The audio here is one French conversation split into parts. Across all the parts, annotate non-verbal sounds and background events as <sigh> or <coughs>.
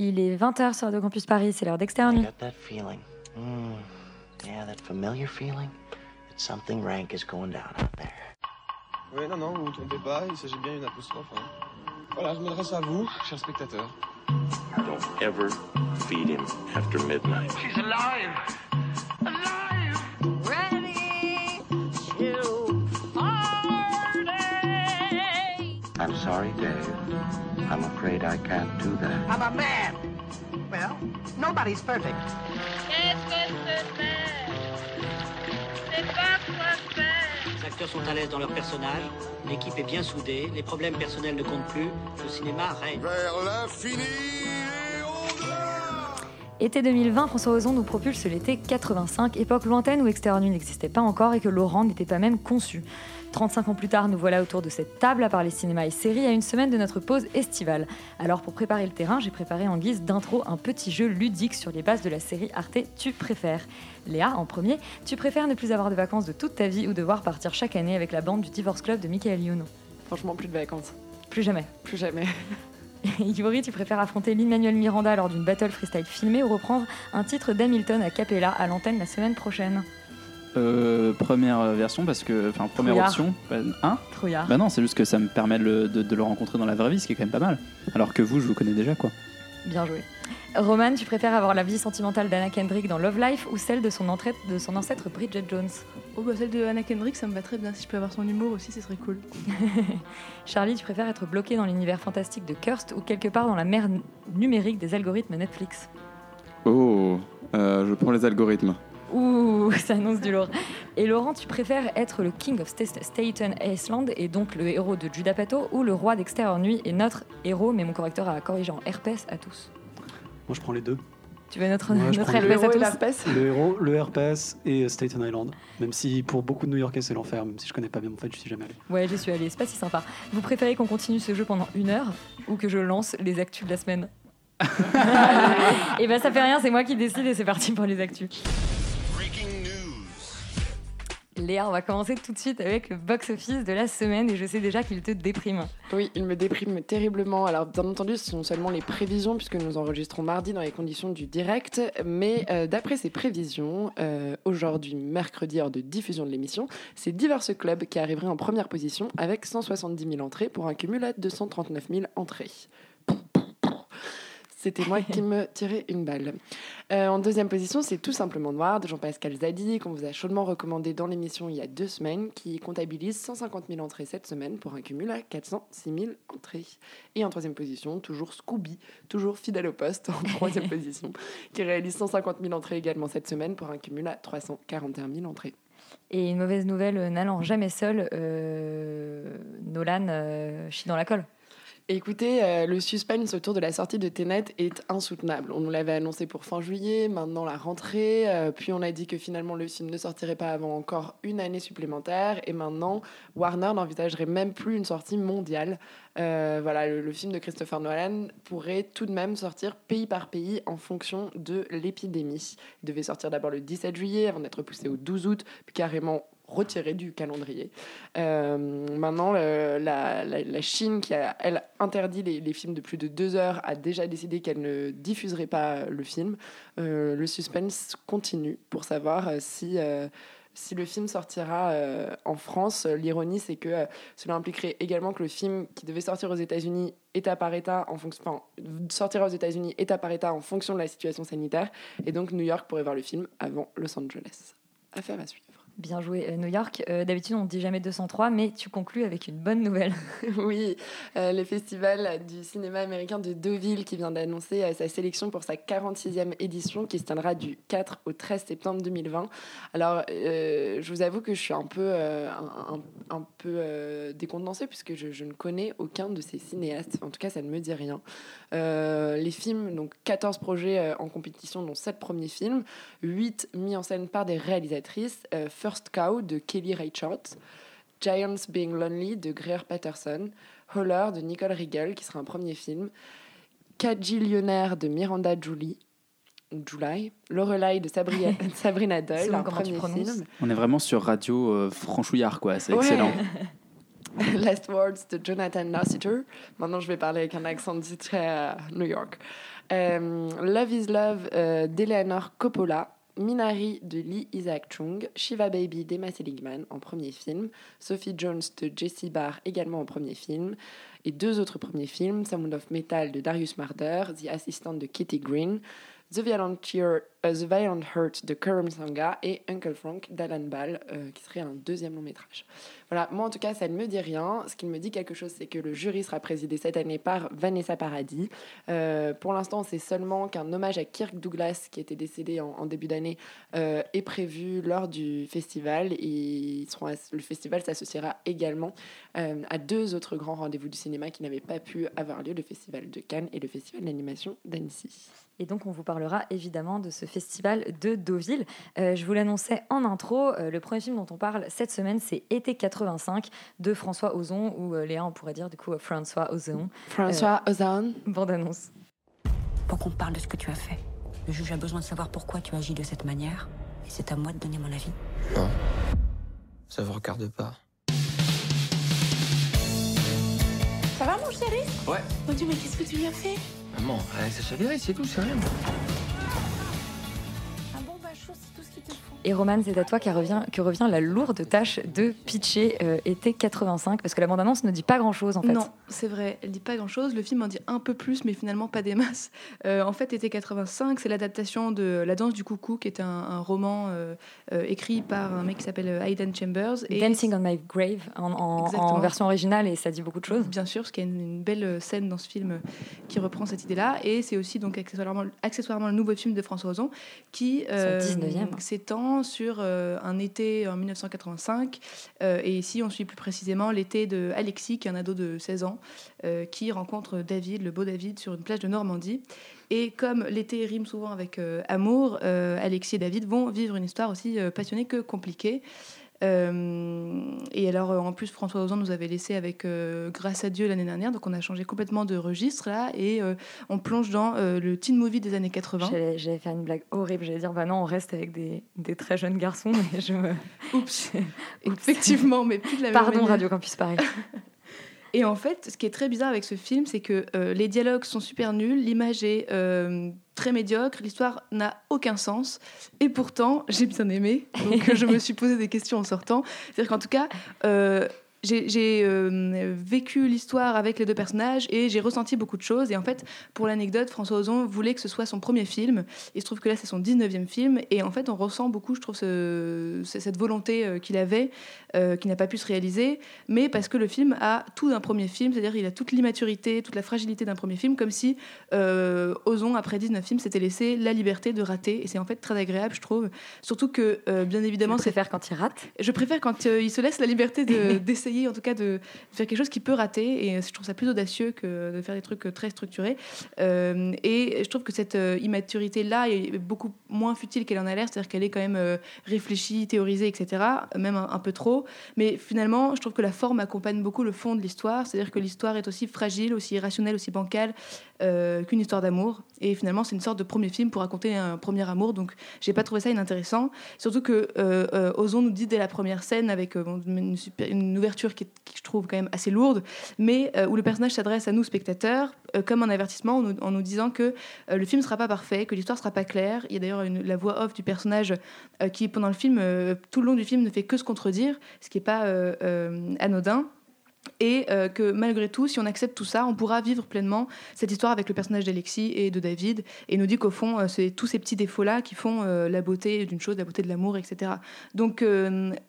Il est 20h sur Radio Campus Paris, c'est l'heure d'externe. I got that feeling. Mm, yeah, that familiar feeling that something rank is going down out there. Oui, non, non, vous ne vous trompez pas, il s'agit bien d'une apostrophe. hein. Voilà, je m'adresse à vous, chers spectateurs. Don't ever feed him after midnight. She's alive! Alive! Ready to party! I'm sorry, Dave. I'm afraid I can't do that. I'm a man. Well, nobody's perfect. Qu'est-ce que c'est faire? C'est pas quoi faire! Les acteurs sont à l'aise dans leur personnage, l'équipe est bien soudée, les problèmes personnels ne comptent plus, le cinéma règne. Vers l'infini et au-delà Été 2020, François Ozon nous propulse l'été 85, époque lointaine où Extérieur Nuit n'existait pas encore et que Laurent n'était pas même conçu. 35 ans plus tard, nous voilà autour de cette table à parler cinéma et séries à une semaine de notre pause estivale. Alors pour préparer le terrain, j'ai préparé en guise d'intro un petit jeu ludique sur les bases de la série Arte Tu préfères. Léa, en premier, tu préfères ne plus avoir de vacances de toute ta vie ou devoir partir chaque année avec la bande du Divorce Club de Michael Youn? Franchement, plus de vacances. Plus jamais. Plus jamais. <laughs> Yuri, tu préfères affronter Lin-Manuel Miranda lors d'une battle freestyle filmée ou reprendre un titre d'Hamilton à Capella à l'antenne la semaine prochaine? Euh, première version parce que enfin première Trouillard. option bah, hein? Trouillard. bah non c'est juste que ça me permet de le, de- de le rencontrer dans la vraie vie ce qui est quand même pas mal alors que vous je vous connais déjà quoi Bien joué. Roman, tu préfères avoir la vie sentimentale d'Anna Kendrick dans Love Life ou celle de son, entraide- de son ancêtre Bridget Jones? Oh bah celle de Anna Kendrick, ça me va très bien. Si je peux avoir son humour aussi, ce serait cool. <laughs> Charlie, tu préfères être bloqué dans l'univers fantastique de Kirst ou quelque part dans la mer numérique des algorithmes Netflix? Oh, euh, je prends les algorithmes. Ouh, <laughs> ça annonce du lourd. Et Laurent, tu préfères être le King of Sta- Staten Island et donc le héros de Judas Pato ou le roi d'Extérieur Nuit et notre héros, mais mon correcteur a corrigé en herpès à tous? Moi, je prends les deux. Tu veux notre, je notre herpès à tous? l'herpès Le héros, le herpès et Staten Island. Même si pour beaucoup de New-Yorkais, c'est l'enfer, même si je connais pas bien, en fait, je suis jamais allé. Ouais, j'y suis allée, c'est pas si sympa. Vous préférez qu'on continue ce jeu pendant une heure ou que je lance les actus de la semaine? <laughs> Et ben ça fait rien, c'est moi qui décide et c'est parti pour les actus. Léa, on va commencer tout de suite avec le box-office de la semaine et je sais déjà qu'il te déprime. Oui, il me déprime terriblement. Alors, bien entendu, ce sont seulement les prévisions, puisque nous enregistrons mardi dans les conditions du direct. Mais euh, d'après ces prévisions, euh, aujourd'hui, mercredi, heure de diffusion de l'émission, c'est Diverse Club qui arriverait en première position avec 170 000 entrées pour un cumul à 239 000 entrées. C'était moi qui me tirais une balle. Euh, en deuxième position, c'est tout simplement Noir de Jean-Pascal Zadi, qu'on vous a chaudement recommandé dans l'émission il y a deux semaines, qui comptabilise 150 000 entrées cette semaine pour un cumul à 406 000 entrées. Et en troisième position, toujours Scooby, toujours fidèle au poste, en <laughs> troisième position, qui réalise 150 000 entrées également cette semaine pour un cumul à 341 000 entrées. Et une mauvaise nouvelle, euh, n'allant jamais seul, euh, Nolan euh, chie dans la colle. Écoutez, euh, le suspense autour de la sortie de Tenet est insoutenable. On nous l'avait annoncé pour fin juillet, maintenant la rentrée, euh, puis on a dit que finalement le film ne sortirait pas avant encore une année supplémentaire, et maintenant Warner n'envisagerait même plus une sortie mondiale. Euh, voilà, le, film de Christopher Nolan pourrait tout de même sortir pays par pays en fonction de l'épidémie. Il devait sortir d'abord le 17 juillet avant d'être poussé au 12 août, carrément retiré du calendrier. Euh, maintenant, la, la- Chine, qui a, elle, interdit les, films de plus de deux heures, a déjà décidé qu'elle ne diffuserait pas le film. Euh, le suspense continue pour savoir euh, si, euh, si le film sortira euh, en France. L'ironie, c'est que euh, cela impliquerait également que le film qui devait sortir aux États-Unis état par état en fonction sortira aux États-Unis état par état en fonction de la situation sanitaire et donc New York pourrait voir le film avant Los Angeles. Affaire à suivre. Bien joué, euh, New York. Euh, D'habitude, on ne dit jamais 203, mais tu conclus avec une bonne nouvelle. <laughs> Oui, euh, le festival du cinéma américain de Deauville qui vient d'annoncer euh, sa sélection pour sa 46e édition qui se tiendra du 4 au 13 septembre 2020. Alors, je vous avoue que je suis un peu, un, peu décontenancée puisque je, ne connais aucun de ces cinéastes. En tout cas, ça ne me dit rien. Les films, donc 14 projets en compétition, dont 7 premiers films, 8 mis en scène par des réalisatrices. First Cow de Kelly Reichardt, Giants Being Lonely de Greer Patterson, Holler de Nicole Riegel, qui sera un premier film, Cajillionnaire de Miranda Julie, July, Lorelai de Sabrina, <laughs> Sabrina Doyle, un premier film. on est vraiment sur radio euh, franchouillard quoi c'est Ouais. excellent <laughs> Last Words de Jonathan Lasseter. Maintenant, je vais parler avec un accent très euh, New York. Euh, Love is Love euh, d'Eleanor Coppola. Minari de Lee Isaac Chung, Shiva Baby d'Emma Seligman en premier film, Sophie Jones de Jessie Barr également en premier film, et deux autres premiers films, Sound of Metal de Darius Marder, The Assistant de Kitty Green, The Violent, euh, The Violent Hurt de Karam Sanga et Uncle Frank d'Alan Ball, euh, qui serait un deuxième long métrage. Voilà, moi en tout cas, ça ne me dit rien. Ce qui me dit quelque chose, c'est que le jury sera présidé cette année par Vanessa Paradis. Euh, pour l'instant, c'est seulement qu'un hommage à Kirk Douglas, qui était décédé en, début d'année, euh, est prévu lors du festival. Et le festival s'associera également à deux autres grands rendez-vous du cinéma qui n'avaient pas pu avoir lieu, le festival de Cannes et le festival d'animation d'Annecy. Et donc, on vous parlera évidemment de ce festival de Deauville. Euh, je vous l'annonçais en intro, euh, le premier film dont on parle cette semaine, c'est Été 85 de François Ozon, ou euh, Léa, on pourrait dire du coup euh, François Ozon. François Ozon. Bande annonce. Pour qu'on parle de ce que tu as fait. Le juge a besoin de savoir pourquoi tu agis de cette manière. Et c'est à moi de donner mon avis. Non. Ça vous regarde pas. Ça va, mon chéri? Ouais. Mon Dieu, mais qu'est-ce que tu lui as fait? Maman, allez, ça s'avérer, c'est tout, c'est rien. Et Roman, c'est à toi que revient, que revient la lourde tâche de pitcher euh, Été 85, parce que la bande-annonce ne dit pas grand-chose en fait. Non, c'est vrai, elle dit pas grand-chose. Le film en dit un peu plus, mais finalement pas des masses. Euh, en fait, Été 85, c'est l'adaptation de La danse du coucou, qui est un, un roman euh, écrit par un mec qui s'appelle Aidan Chambers. Et Dancing on My Grave en, en- en Exactement. version originale, et ça dit beaucoup de choses. Bien sûr, parce qu'il y a une, une belle scène dans ce film qui reprend cette idée-là. Et c'est aussi donc accessoirement, accessoirement le nouveau film de François Ozon qui 19e. s'étend sur euh, un été en 1985. Euh, et ici, on suit plus précisément l'été de Alexis, qui est un ado de 16 ans, euh, qui rencontre David, le beau David, sur une plage de Normandie. Et comme l'été rime souvent avec amour, Alexis et David vont vivre une histoire aussi passionnée que compliquée. Euh, et alors, euh, en plus, François Ozon nous avait laissé avec euh, Grâce à Dieu l'année dernière, donc on a changé complètement de registre là, et on plonge dans le teen movie des années 80. J'allais faire une blague horrible, j'allais dire bah non, on reste avec des, des très jeunes garçons, mais je me. Oups, <laughs> effectivement, mais plus de la même Pardon, manière. Radio Campus Paris. <laughs> Et en fait, ce qui est très bizarre avec ce film, c'est que euh, les dialogues sont super nuls, l'image est euh, très médiocre, l'histoire n'a aucun sens. Et pourtant, j'ai bien aimé. Donc, je me suis posé des questions en sortant. C'est-à-dire qu'en tout cas, euh, j'ai euh, vécu l'histoire avec les deux personnages et j'ai ressenti beaucoup de choses. Et en fait, pour l'anecdote, François Ozon voulait que ce soit son premier film. Il se trouve que là, c'est son 19e film. Et en fait, on ressent beaucoup, je trouve, ce- ce- cette volonté euh, qu'il avait, euh, qui n'a pas pu se réaliser. Mais parce que le film a tout d'un premier film, c'est-à-dire il a toute l'immaturité, toute la fragilité d'un premier film, comme si euh, Ozon, après 19 films, s'était laissé la liberté de rater. Et c'est en fait très agréable, je trouve. Surtout que, bien évidemment, Tu c'est préfères quand il rate? Je préfère quand il se laisse la liberté de- <laughs> d'essayer, en tout cas, de faire quelque chose qui peut rater. Et euh, je trouve ça plus audacieux que de faire des trucs euh, très structurés. Euh, et je trouve que cette immaturité-là est beaucoup moins futile qu'elle en a l'air. C'est-à-dire qu'elle est quand même réfléchie, théorisée, etc. Même un, un peu trop. Mais finalement, je trouve que la forme accompagne beaucoup le fond de l'histoire. C'est-à-dire que l'histoire est aussi fragile, aussi irrationnelle, aussi bancale euh, qu'une histoire d'amour. Et finalement, c'est une sorte de premier film pour raconter un premier amour. Donc, j'ai pas trouvé ça inintéressant. Surtout que euh, euh, Ozon nous dit dès la première scène, avec euh, une, ouverture qui, est- je trouve quand même assez lourde, mais où le personnage s'adresse à nous, spectateurs, comme un avertissement en nous, en nous disant que le film sera pas parfait, que l'histoire sera pas claire. Il y a d'ailleurs la voix off du personnage qui, pendant le film, tout le long du film, ne fait que se contredire, ce qui n'est pas anodin. Et euh, que malgré tout, si on accepte tout ça, on pourra vivre pleinement cette histoire avec le personnage d'Alexis et de David. Et nous dit qu'au fond, euh, c'est tous ces petits défauts-là qui font euh, la beauté d'une chose, la beauté de l'amour, etc. Donc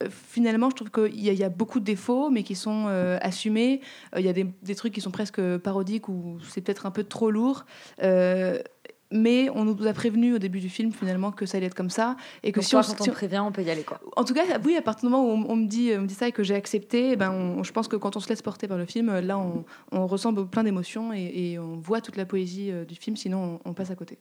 finalement, je trouve qu'il y, a- beaucoup de défauts, mais qui sont assumés. Il y a des, des trucs qui sont presque parodiques ou c'est peut-être un peu trop lourd. Euh, mais on nous a prévenu au début du film finalement que ça allait être comme ça et que Donc si toi, on, quand on prévient, on peut y aller quoi. en tout cas, oui, à partir du moment où on, on me, dit, on me dit ça et que j'ai accepté, eh ben on- je pense que quand on se laisse porter par le film, euh, là, on, on ressent plein d'émotions et, et on voit toute la poésie euh, du film, sinon on, passe à côté.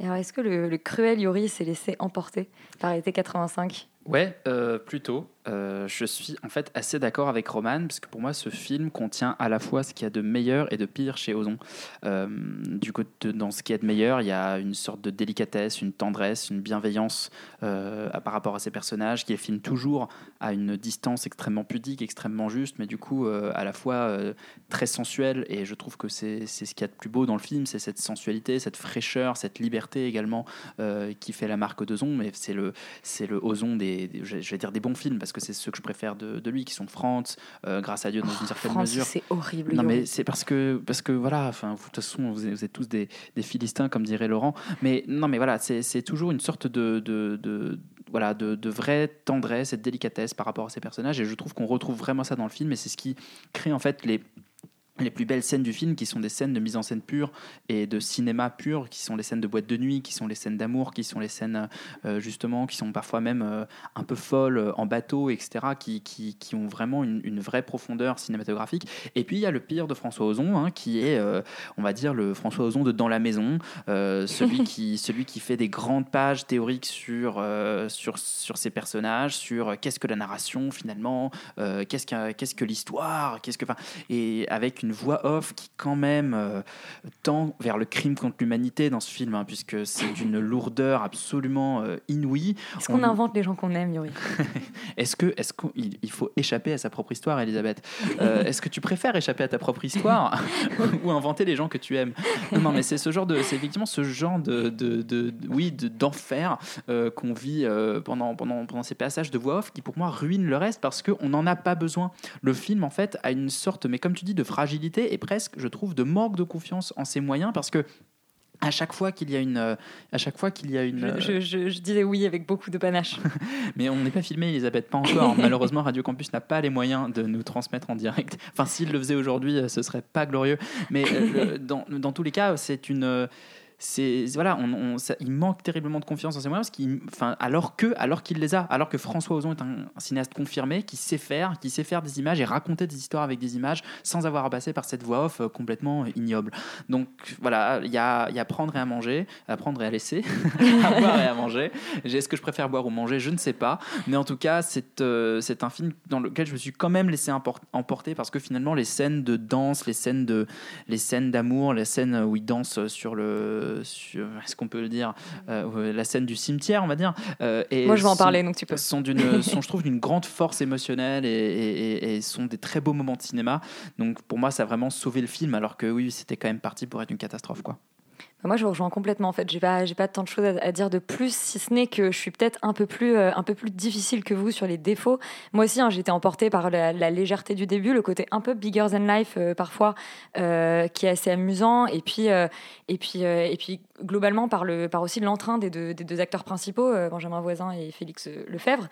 Et alors, est-ce que le, le cruel Yori s'est laissé emporter par été 85 Ouais, euh, plutôt. Euh, je suis en fait assez d'accord avec Roman, parce que pour moi, ce film contient à la fois ce qu'il y a de meilleur et de pire chez Ozon. Euh, du côté, dans ce qui est de meilleur, il y a une sorte de délicatesse, une tendresse, une bienveillance par rapport à ces personnages, qui est filme toujours à une distance extrêmement pudique, extrêmement juste, mais du coup, à la fois très sensuelle. Et je trouve que c'est ce qu'il y a de plus beau dans le film, c'est cette sensualité, cette fraîcheur, cette liberté également qui fait la marque d'Ozon. Mais c'est le, le Ozon des, des- je vais dire des bons films, parce que c'est ceux que je préfère de, de lui, qui sont France, euh, grâce à Dieu dans une certaine Francis, mesure. c'est horrible, Non, mais c'est parce que, parce que voilà, enfin, de toute façon, vous êtes, vous êtes tous des, des Philistins, comme dirait Laurent. Mais non, mais voilà, c'est c'est toujours une sorte de, de, de- voilà, de, de vraie tendresse et de délicatesse par rapport à ces personnages. Et je trouve qu'on retrouve vraiment ça dans le film. Et c'est ce qui crée en fait les les plus belles scènes du film qui sont des scènes de mise en scène pure et de cinéma pur qui sont les scènes de boîte de nuit qui sont les scènes d'amour qui sont les scènes euh, justement qui sont parfois même euh, un peu folles euh, en bateau etc qui, qui, qui ont vraiment une, une vraie profondeur cinématographique. Et puis il y a le pire de François Ozon hein, qui est euh, on va dire le François Ozon de Dans la maison euh, celui qui <laughs> celui qui fait des grandes pages théoriques sur euh, sur sur ses personnages sur euh, qu'est-ce que la narration finalement euh, qu'est-ce que qu'est-ce que l'histoire qu'est-ce que et avec une voix off qui quand même euh, tend vers le crime contre l'humanité dans ce film hein, puisque c'est d'une lourdeur absolument euh, inouïe. Est-ce qu'on On- invente les gens qu'on aime, Yuri? <laughs> Est-ce que est-ce qu'il il faut échapper à sa propre histoire, Elisabeth? Euh, Est-ce que tu préfères échapper à ta propre histoire <laughs> ou inventer les gens que tu aimes? Non, non, mais c'est ce genre de, c'est effectivement ce genre de, de, de- de- oui, de- d'enfer qu'on vit pendant pendant pendant ces passages de voix off qui pour moi ruinent le reste parce qu'on n'en a pas besoin. Le film en fait a une sorte, mais comme tu dis, de fragilité et presque, je trouve, de manque de confiance en ses moyens parce que à chaque fois qu'il y a une, euh, à chaque fois qu'il y a une, je, je- disais oui avec beaucoup de panache. <laughs> mais on n'est pas filmé, Elisabeth, pas encore. <laughs> Malheureusement, Radio Campus n'a pas les moyens de nous transmettre en direct. Enfin, s'il le faisait aujourd'hui, euh, ce serait pas glorieux. Mais euh, dans, dans tous les cas, c'est une. C'est voilà, il manque terriblement de confiance en ses moyens, parce alors que, alors qu'il les a, alors que François Ozon est un, cinéaste confirmé, qui sait faire, qui sait faire des images et raconter des histoires avec des images, sans avoir à passer par cette voix off euh, complètement ignoble. Donc voilà, il y a, y a prendre et à manger, à prendre et à laisser, <laughs> à boire et à manger. Est-ce que je préfère boire ou manger? Je ne sais pas. Mais en tout cas, c'est euh, c'est un film dans lequel je me suis quand même laissé emporter parce que finalement, les scènes de danse, les scènes de, les scènes d'amour, les scènes où il danse sur le, sur, est-ce qu'on peut le dire, Euh, la scène du cimetière, on va dire. euh, et Moi, je vais en parler, donc tu peux. Sont d'une, <laughs> sont, je trouve, d'une grande force émotionnelle et- et sont des très beaux moments de cinéma. Donc pour moi, ça a vraiment sauvé le film, alors que oui, c'était quand même parti pour être une catastrophe, quoi. Bah, Moi, je vous rejoins complètement. En fait, j'ai pas, j'ai pas tant de choses à, dire de plus, si ce n'est que je suis peut-être un peu plus, euh, un peu plus difficile que vous sur les défauts. Moi aussi, hein, été emportée par la, légèreté du début, le côté un peu bigger than life euh, parfois, euh, qui est assez amusant, et puis, et puis, et puis globalement par le, par aussi l'entrain des deux, des deux acteurs principaux, euh, Benjamin Voisin et Félix euh, Lefebvre,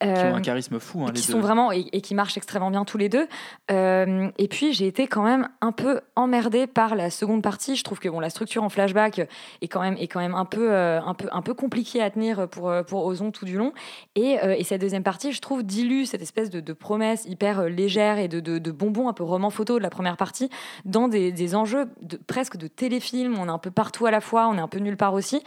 Qui ont Euh, un charisme fou, hein, les qui deux. sont vraiment et, et qui marchent extrêmement bien tous les deux. Euh, et puis j'ai été quand même un peu emmerdée par la seconde partie. Je trouve que bon, la structure en flashback est quand même est quand même un peu euh, un peu un peu compliquée à tenir pour euh, pour Ozon tout du long. Et, euh, et cette deuxième partie, je trouve dilue cette espèce de, de promesse hyper euh, légère et de, de, de bonbons un peu roman photo de la première partie dans des, des enjeux de, presque de téléfilm. On est un peu partout à la fois, on est un peu nulle part aussi.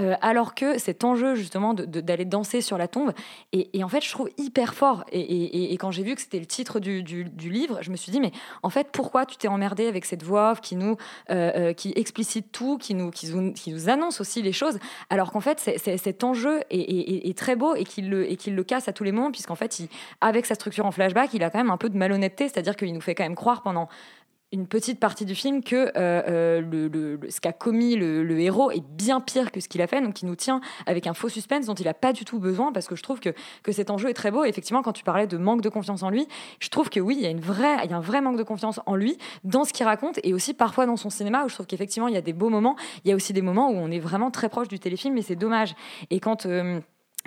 Euh, alors que cet enjeu justement d'aller danser sur la tombe et, en fait je trouve hyper fort et, quand j'ai vu que c'était le titre du, livre je me suis dit mais en fait pourquoi tu t'es emmerdé avec cette voix qui nous euh, euh, qui explicite tout qui nous, qui, nous, annonce aussi les choses alors qu'en fait cet enjeu est, très beau et qu'il le, le casse à tous les moments puisqu'en fait avec sa structure en flashback il a quand même un peu de malhonnêteté c'est à dire qu'il nous fait quand même croire pendant une petite partie du film que euh, euh, le, ce qu'a commis le, le héros est bien pire que ce qu'il a fait, donc il nous tient avec un faux suspense dont il n'a pas du tout besoin, parce que je trouve que, que cet enjeu est très beau. Et effectivement, quand tu parlais de manque de confiance en lui, je trouve que oui, il y a, une vraie, il y a un vrai manque de confiance en lui, dans ce qu'il raconte, et aussi parfois dans son cinéma, où je trouve qu'effectivement, il y a des beaux moments, il y a aussi des moments où on est vraiment très proche du téléfilm, et c'est dommage. Et quand... euh,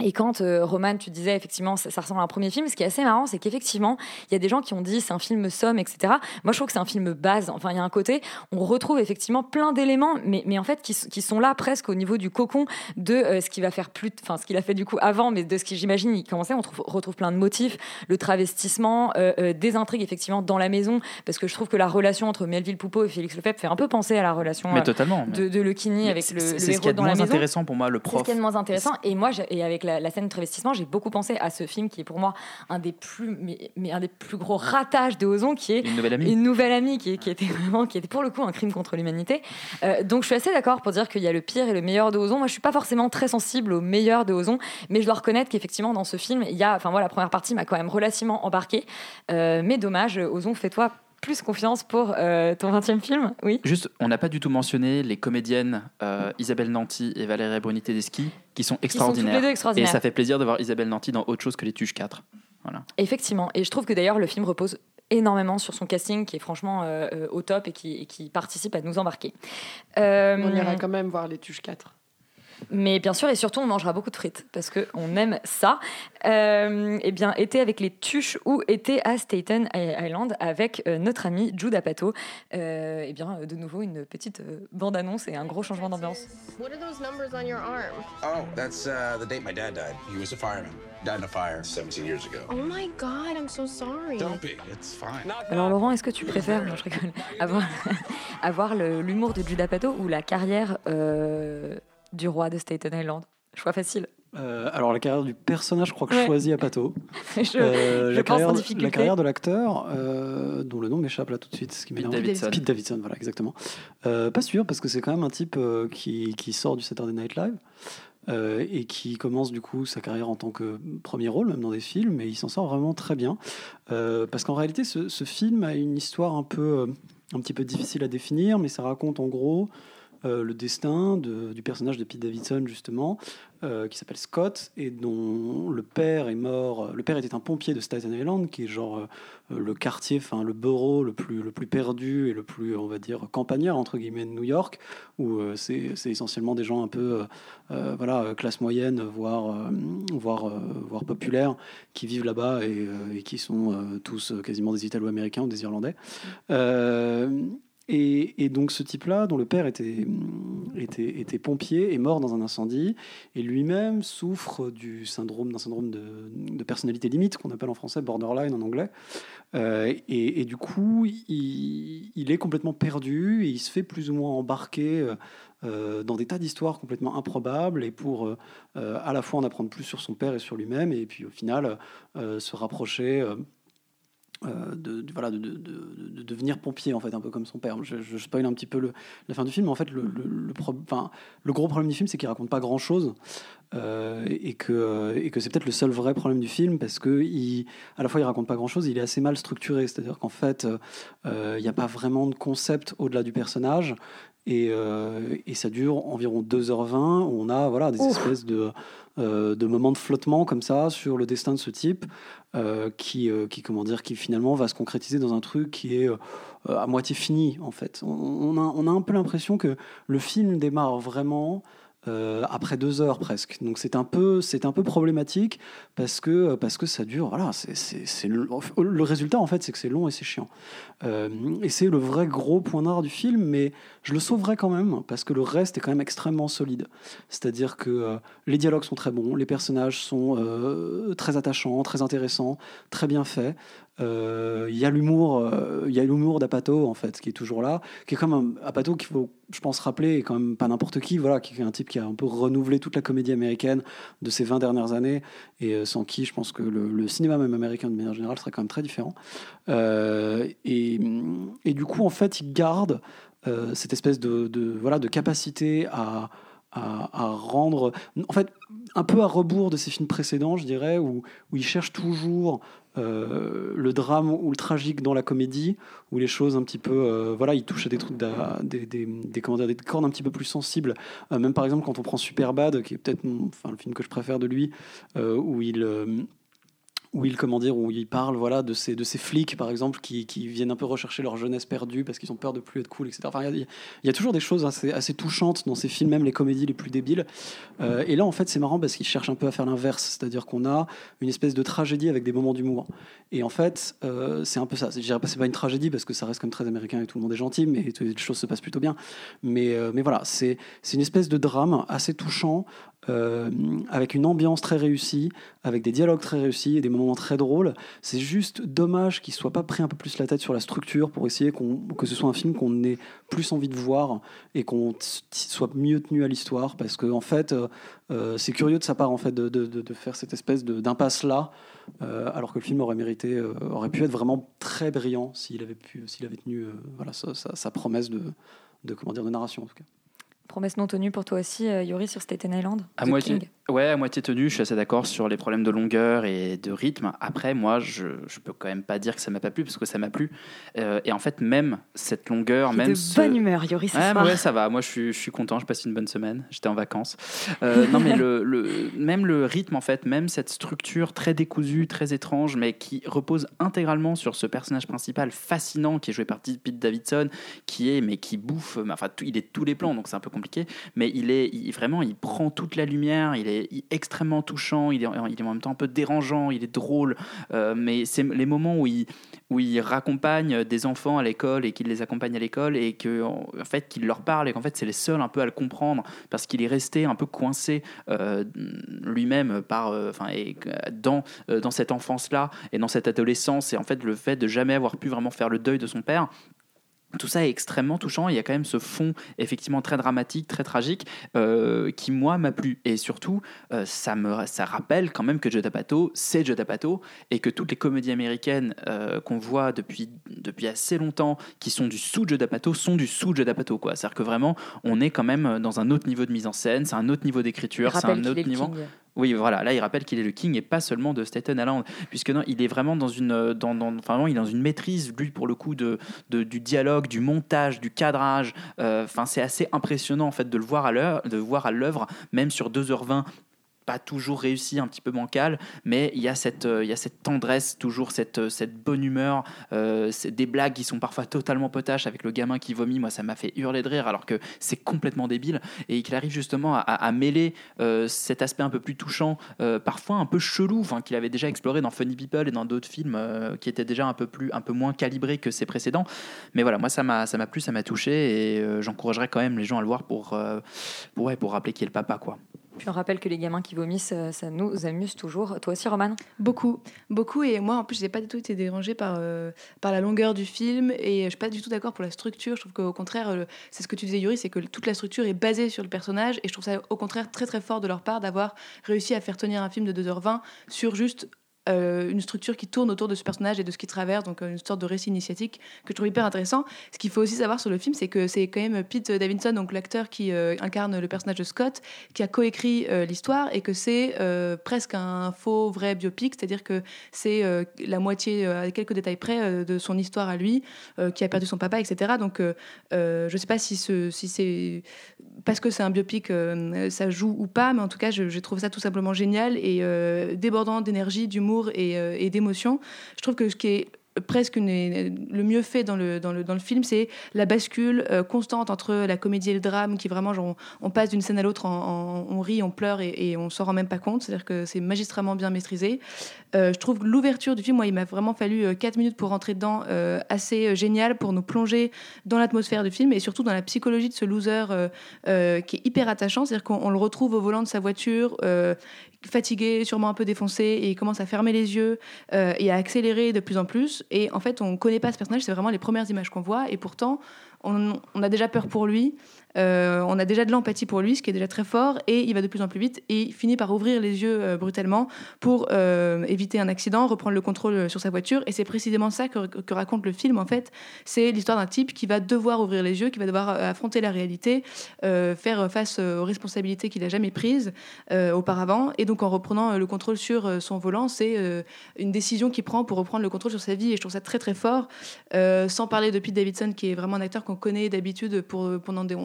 et quand, euh, Roman, tu disais effectivement, ça, ça ressemble à un premier film, ce qui est assez marrant, c'est qu'effectivement, il y a des gens qui ont dit c'est un film somme, etc. Moi, je trouve que c'est un film base. Enfin, il y a un côté, on retrouve effectivement plein d'éléments, mais, mais en fait, qui, qui sont là presque au niveau du cocon de euh, ce qui va faire plus, enfin, ce qu'il a fait du coup avant, mais de ce qui, j'imagine, il commençait. On trouve- retrouve plein de motifs, le travestissement, euh, euh, des intrigues effectivement dans la maison, parce que je trouve que la relation entre Melville Poupeau et Félix Lefebvre fait un peu penser à la relation Mais euh, totalement, mais- de, de Mais avec c'est- le, c'est c'est ce héros qu'il y a de dans la moins maison. intéressant pour moi, le C'est ce prof. qui est de moins intéressant. Et moi, et avec la, la scène de travestissement, j'ai beaucoup pensé à ce film qui est pour moi un des plus, mais, mais un des plus gros ratages de Ozon, qui est Une nouvelle amie. une nouvelle amie qui, qui était vraiment, qui était pour le coup un crime contre l'humanité. Euh, donc je suis assez d'accord pour dire qu'il y a le pire et le meilleur de Ozon. Moi, je suis pas forcément très sensible au meilleur de Ozon, mais je dois reconnaître qu'effectivement dans ce film, il y a, enfin voilà, la première partie m'a quand même relativement embarqué. Euh, mais dommage, Ozon, fais-toi plus confiance pour euh, ton 20e film, oui. Juste, on n'a pas du tout mentionné les comédiennes euh, Isabelle Nanty et Valérie Bruni Tedeschi qui sont extraordinaires. toutes les deux extraordinaires. Et ça fait plaisir de voir Isabelle Nanty dans autre chose que les Tuches 4. Voilà. Effectivement, et je trouve que d'ailleurs le film repose énormément sur son casting qui est franchement euh, euh, au top et qui, et qui participe à nous embarquer. Euh, On ira quand même voir les Tuches 4. Mais bien sûr, et surtout, on mangera beaucoup de frites parce qu'on aime ça. Euh, eh bien, été avec les tuches ou été à Staten Island avec euh, notre ami Jude Apatow. Euh, eh bien, de nouveau, une petite euh, bande-annonce et un gros changement d'ambiance. What are those numbers on your arm? Oh, that's uh, the date my dad died. He was a fireman. Died in a fire 17 years ago. Oh my god, I'm so sorry. Don't be. It's fine. Alors, Laurent, est-ce que tu préfères, non, je rigole, avoir, <laughs> l'humour de Jude Apatow ou la carrière euh, du roi de Staten Island Choix facile. Euh, alors la carrière du personnage, je crois que je Ouais. choisis Apato. Je- <laughs> je Euh, la, pense carrière, en de- difficulté. la carrière de l'acteur, euh, dont le nom m'échappe là tout de suite, ce qui Pete m'énerve. Davidson. Pete Davidson, voilà, exactement. Euh, pas sûr, parce que c'est quand même un type euh, qui, qui sort du Saturday Night Live. euh, et qui commence du coup sa carrière en tant que premier rôle, même dans des films, et il s'en sort vraiment très bien. Euh, parce qu'en réalité, ce, ce film a une histoire un peu, euh, un petit peu difficile à définir, mais ça raconte en gros euh, le destin de- du personnage de Pete Davidson justement, euh, qui s'appelle Scott et dont le père est mort. Le père était un pompier de Staten Island, qui est genre euh, le quartier, enfin le borough le plus le plus perdu et le plus on va dire campagnard entre guillemets de New York, où euh, c'est essentiellement des gens un peu euh, euh, voilà euh, classe moyenne, voire euh, voire euh, voire populaire, qui vivent là-bas et, euh, et qui sont euh, tous euh, quasiment des Italo-Américains ou des Irlandais. Et, donc ce type-là, dont le père était, était, pompier, est mort dans un incendie et lui-même souffre du syndrome d'un syndrome de, personnalité limite qu'on appelle en français borderline en anglais. Euh, et, du coup, il, est complètement perdu et il se fait plus ou moins embarquer euh, euh, dans des tas d'histoires complètement improbables et pour à la fois en apprendre plus sur son père et sur lui-même et puis au final se rapprocher. Euh, euh, de, de- voilà, de, de- de- de devenir pompier, en fait, un peu comme son père. Je, je spoil un petit peu le- la fin du film, mais en fait, le, le, le pro- le gros problème du film, c'est qu'il raconte pas grand-chose, euh, et que, et que c'est peut-être le seul vrai problème du film, parce que il, à la fois, il raconte pas grand-chose, il est assez mal structuré, c'est-à-dire qu'en fait, euh, euh, il n'y a pas vraiment de concept au-delà du personnage, et, euh, et ça dure environ 2h20, où on a voilà, des Ouf. espèces de, euh, de moments de flottement comme ça sur le destin de ce type, euh, qui, euh, qui, comment dire, qui finalement va se concrétiser dans un truc qui est à moitié fini, en fait. On a, on a un peu l'impression que le film démarre vraiment euh, après deux heures presque. Donc c'est un peu, un peu problématique parce que parce que ça dure. Voilà, c'est, le, résultat en fait, c'est que c'est long et c'est chiant. Euh, et c'est le vrai gros point noir du film, mais je le sauverai quand même parce que le reste est quand même extrêmement solide. C'est-à-dire que euh, les dialogues sont très bons, les personnages sont très attachants, très intéressants, très bien faits. Euh, Il y a l'humour, euh, il a l'humour d'Apato en fait, qui est toujours là, qui est comme un Apato qu'il faut, je pense, rappeler, est quand même pas n'importe qui, voilà, qui est un type qui a un peu renouvelé toute la comédie américaine de ces 20 dernières années, et euh, sans qui, je pense que le, cinéma même américain de manière générale serait quand même très différent. Euh, et, et du coup, en fait, il garde euh, cette espèce de, voilà, de capacité à, à, à rendre, en fait, un peu à rebours de ses films précédents, je dirais, où, où il cherche toujours euh, le drame ou le tragique dans la comédie, où les choses un petit peu, euh, voilà, il touche à des trucs, d'a- des, des, des, comment dire, des cordes un petit peu plus sensibles. Euh, même par exemple, quand on prend Superbad, qui est peut-être enfin, le film que je préfère de lui, où il où il comment dire où il parle voilà de ces de ces flics par exemple qui, qui viennent un peu rechercher leur jeunesse perdue parce qu'ils ont peur de plus être cool etc enfin il y, a- il y a toujours des choses assez, touchantes dans ces films même les comédies les plus débiles. Euh, et là en fait c'est marrant parce qu'il cherche un peu à faire l'inverse c'est-à-dire qu'on a une espèce de tragédie avec des moments d'humour. Et en fait euh, c'est un peu ça. Je dirais pas c'est pas une tragédie parce que ça reste comme très américain et tout le monde est gentil mais les choses se passent plutôt bien. Mais euh, mais voilà c'est c'est une espèce de drame assez touchant avec une ambiance très réussie, avec des dialogues très réussis et des moments très drôles. C'est juste dommage qu'il ne soit pas pris un peu plus la tête sur la structure pour essayer que ce soit un film qu'on ait plus envie de voir et qu'on soit mieux tenu à l'histoire. Parce que en fait, euh, euh, c'est curieux de sa part en fait de, de- de- de faire cette espèce de- d'impasse là, euh, alors que le film aurait mérité, euh, aurait pu être vraiment très brillant s'il avait pu, s'il avait tenu euh, voilà sa, sa- sa promesse de, de comment dire de narration en tout cas. Promesse non tenue pour toi aussi, euh, Yuri, sur Staten Island À The moitié, King. Ouais, à moitié tenu, je suis assez d'accord sur les problèmes de longueur et de rythme. Après, moi, je, je peux quand même pas dire que ça m'a pas plu, parce que ça m'a plu. Euh, et en fait, même cette longueur, même de ce- bonne humeur, Yuri, ce Ouais, ça va. Moi, je suis, je suis content. Je passe une bonne semaine. J'étais en vacances. Euh, non, mais le, le- même le rythme, en fait, même cette structure très décousue, très étrange, mais qui repose intégralement sur ce personnage principal fascinant qui est joué par Pete Davidson, qui est, mais qui bouffe. Enfin, il est tous les plans, donc c'est un peu compliqué. Mais il est il- vraiment, il prend toute la lumière. Il est il- extrêmement touchant. Il est, est en même temps un peu dérangeant. Il est drôle. Euh, mais c'est les moments où il où il raccompagne des enfants à l'école et qu'il les accompagne à l'école et que en fait qu'il leur parle et qu'en fait c'est les seuls un peu à le comprendre parce qu'il est resté un peu coincé euh, lui-même par euh, enfin que- dans euh, dans cette enfance là et dans cette adolescence et en fait le fait de jamais avoir pu vraiment faire le deuil de son père tout ça est extrêmement touchant. Il y a quand même ce fond effectivement très dramatique, très tragique, euh, qui moi m'a plu. Et surtout, euh, ça me ça rappelle quand même que Judd Apatow, c'est Judd Apatow, et que toutes les comédies américaines euh, qu'on voit depuis depuis assez longtemps, qui sont du sous Judd Apatow, sont du sous Judd Apatow. Quoi. C'est-à-dire que vraiment, on est quand même dans un autre niveau de mise en scène, c'est un autre niveau d'écriture, c'est un autre niveau. king. Oui, voilà, là il rappelle qu'il est le king et pas seulement de Staten Island, puisque non, il est vraiment dans une, euh, dans, dans- enfin, il est dans une maîtrise, lui, pour le coup, de, de- du dialogue, du montage, du cadrage. Euh, Enfin, c'est assez impressionnant en fait de le voir à l'heure, de voir à l'œuvre, même sur 2h20 pas toujours réussi, un petit peu bancal, mais il y a cette, euh, y a cette tendresse, toujours cette, euh, cette bonne humeur, euh, des blagues qui sont parfois totalement potaches avec le gamin qui vomit, moi ça m'a fait hurler de rire alors que c'est complètement débile, et qu'il arrive justement à, mêler euh, cet aspect un peu plus touchant, parfois un peu chelou, qu'il avait déjà exploré dans Funny People et dans d'autres films qui étaient déjà un peu, plus, un peu moins calibrés que ses précédents. Mais voilà, moi ça m'a ça m'a plu, ça m'a touché, et j'encouragerais quand même les gens à le voir pour, pour, ouais, pour rappeler qui est le papa. quoi. Puis on rappelle que les gamins qui vomissent, euh, ça nous amuse toujours. Toi aussi, Roman? Beaucoup, beaucoup. Et moi, en plus, j'ai pas du tout été dérangée par, euh, par la longueur du film. Et je suis pas du tout d'accord pour la structure. Je trouve qu'au contraire, euh, c'est ce que tu disais, Yuri, c'est que toute la structure est basée sur le personnage. Et je trouve ça, au contraire, très très fort de leur part d'avoir réussi à faire tenir un film de 2h20 sur juste. Euh, une structure qui tourne autour de ce personnage et de ce qu'il traverse, donc euh, une sorte de récit initiatique que je trouve hyper intéressant. Ce qu'il faut aussi savoir sur le film, c'est que c'est quand même Pete Davidson, donc l'acteur qui euh, incarne le personnage de Scott, qui a coécrit l'histoire et que c'est presque un faux vrai biopic, c'est-à-dire que c'est la moitié, à quelques détails près, de son histoire à lui, qui a perdu son papa, etc. Donc je ne sais pas si, ce, si c'est parce que c'est un biopic, ça joue ou pas, mais en tout cas, je, je trouve ça tout simplement génial et débordant d'énergie, d'humour et, euh, et d'émotion. Je trouve que ce qui est presque le mieux fait dans le, film, c'est la bascule euh, constante entre la comédie et le drame, qui vraiment, genre, on, passe d'une scène à l'autre, on rit, on pleure et, et on s'en rend même pas compte. C'est-à-dire que c'est magistralement bien maîtrisé. Euh, je trouve l'ouverture du film, moi, il m'a vraiment fallu 4 minutes pour rentrer dedans, assez génial pour nous plonger dans l'atmosphère du film et surtout dans la psychologie de ce loser qui est hyper attachant. C'est-à-dire qu'on on le retrouve au volant de sa voiture, fatigué, sûrement un peu défoncé, et il commence à fermer les yeux euh, et à accélérer de plus en plus. Et en fait, on ne connaît pas ce personnage, c'est vraiment les premières images qu'on voit, et pourtant, on, on a déjà peur pour lui. Euh, on a déjà de l'empathie pour lui, ce qui est déjà très fort, et il va de plus en plus vite et il finit par ouvrir les yeux euh, brutalement pour euh, éviter un accident, reprendre le contrôle sur sa voiture. Et c'est précisément ça que, raconte le film en fait. C'est l'histoire d'un type qui va devoir ouvrir les yeux, qui va devoir affronter la réalité, faire face aux responsabilités qu'il n'a jamais prises auparavant. Et donc en reprenant le contrôle sur son volant, c'est une décision qu'il prend pour reprendre le contrôle sur sa vie. Et je trouve ça très très fort. Sans parler de Pete Davidson, qui est vraiment un acteur qu'on connaît d'habitude pour pendant des,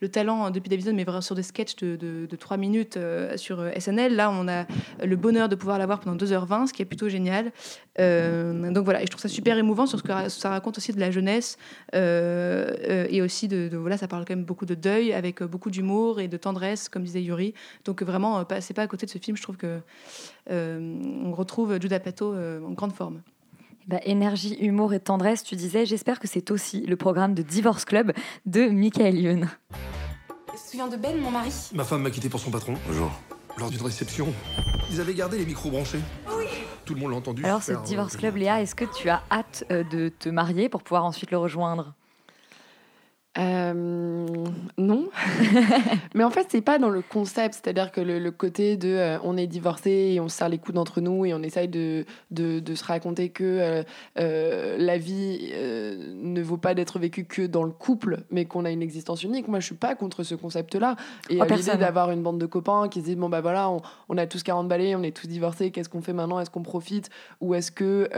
le talent de Pete Davidson, mais vraiment sur des sketchs de, de, de 3 minutes euh, sur euh, SNL. Là, on a le bonheur de pouvoir l'avoir pendant 2h20, ce qui est plutôt génial. Euh, donc voilà, et je trouve ça super émouvant sur ce que ça raconte aussi de la jeunesse et aussi de, voilà, ça parle quand même beaucoup de deuil avec beaucoup d'humour et de tendresse, comme disait Yuri. Donc vraiment, passez pas à côté de ce film. Je trouve que on retrouve Judd Apatow euh, en grande forme. Bah, énergie, humour et tendresse, tu disais, j'espère que c'est aussi le programme de Divorce Club de Michael Youn. te souviens de Ben, mon mari Ma femme m'a quitté pour son patron. Bonjour. Lors d'une réception, ils avaient gardé les micros branchés. Oui. Tout le monde l'a entendu. Alors, ce Divorce euh, Club, Léa, est-ce que tu as hâte euh, de te marier pour pouvoir ensuite le rejoindre? Euh, non. <laughs> mais en fait, c'est pas dans le concept, c'est-à-dire que le, le côté de euh, on est divorcé et on se serre les coudes entre nous et on essaye de, de, de se raconter que euh, la vie ne vaut pas d'être vécue que dans le couple, mais qu'on a une existence unique. Moi, je suis pas contre ce concept-là. Et Oh, l'idée d'avoir une bande de copains qui se disent bon, bah voilà, on, on a tous 40 balais, on est tous divorcés, qu'est-ce qu'on fait maintenant? Est-ce qu'on profite? Ou est-ce que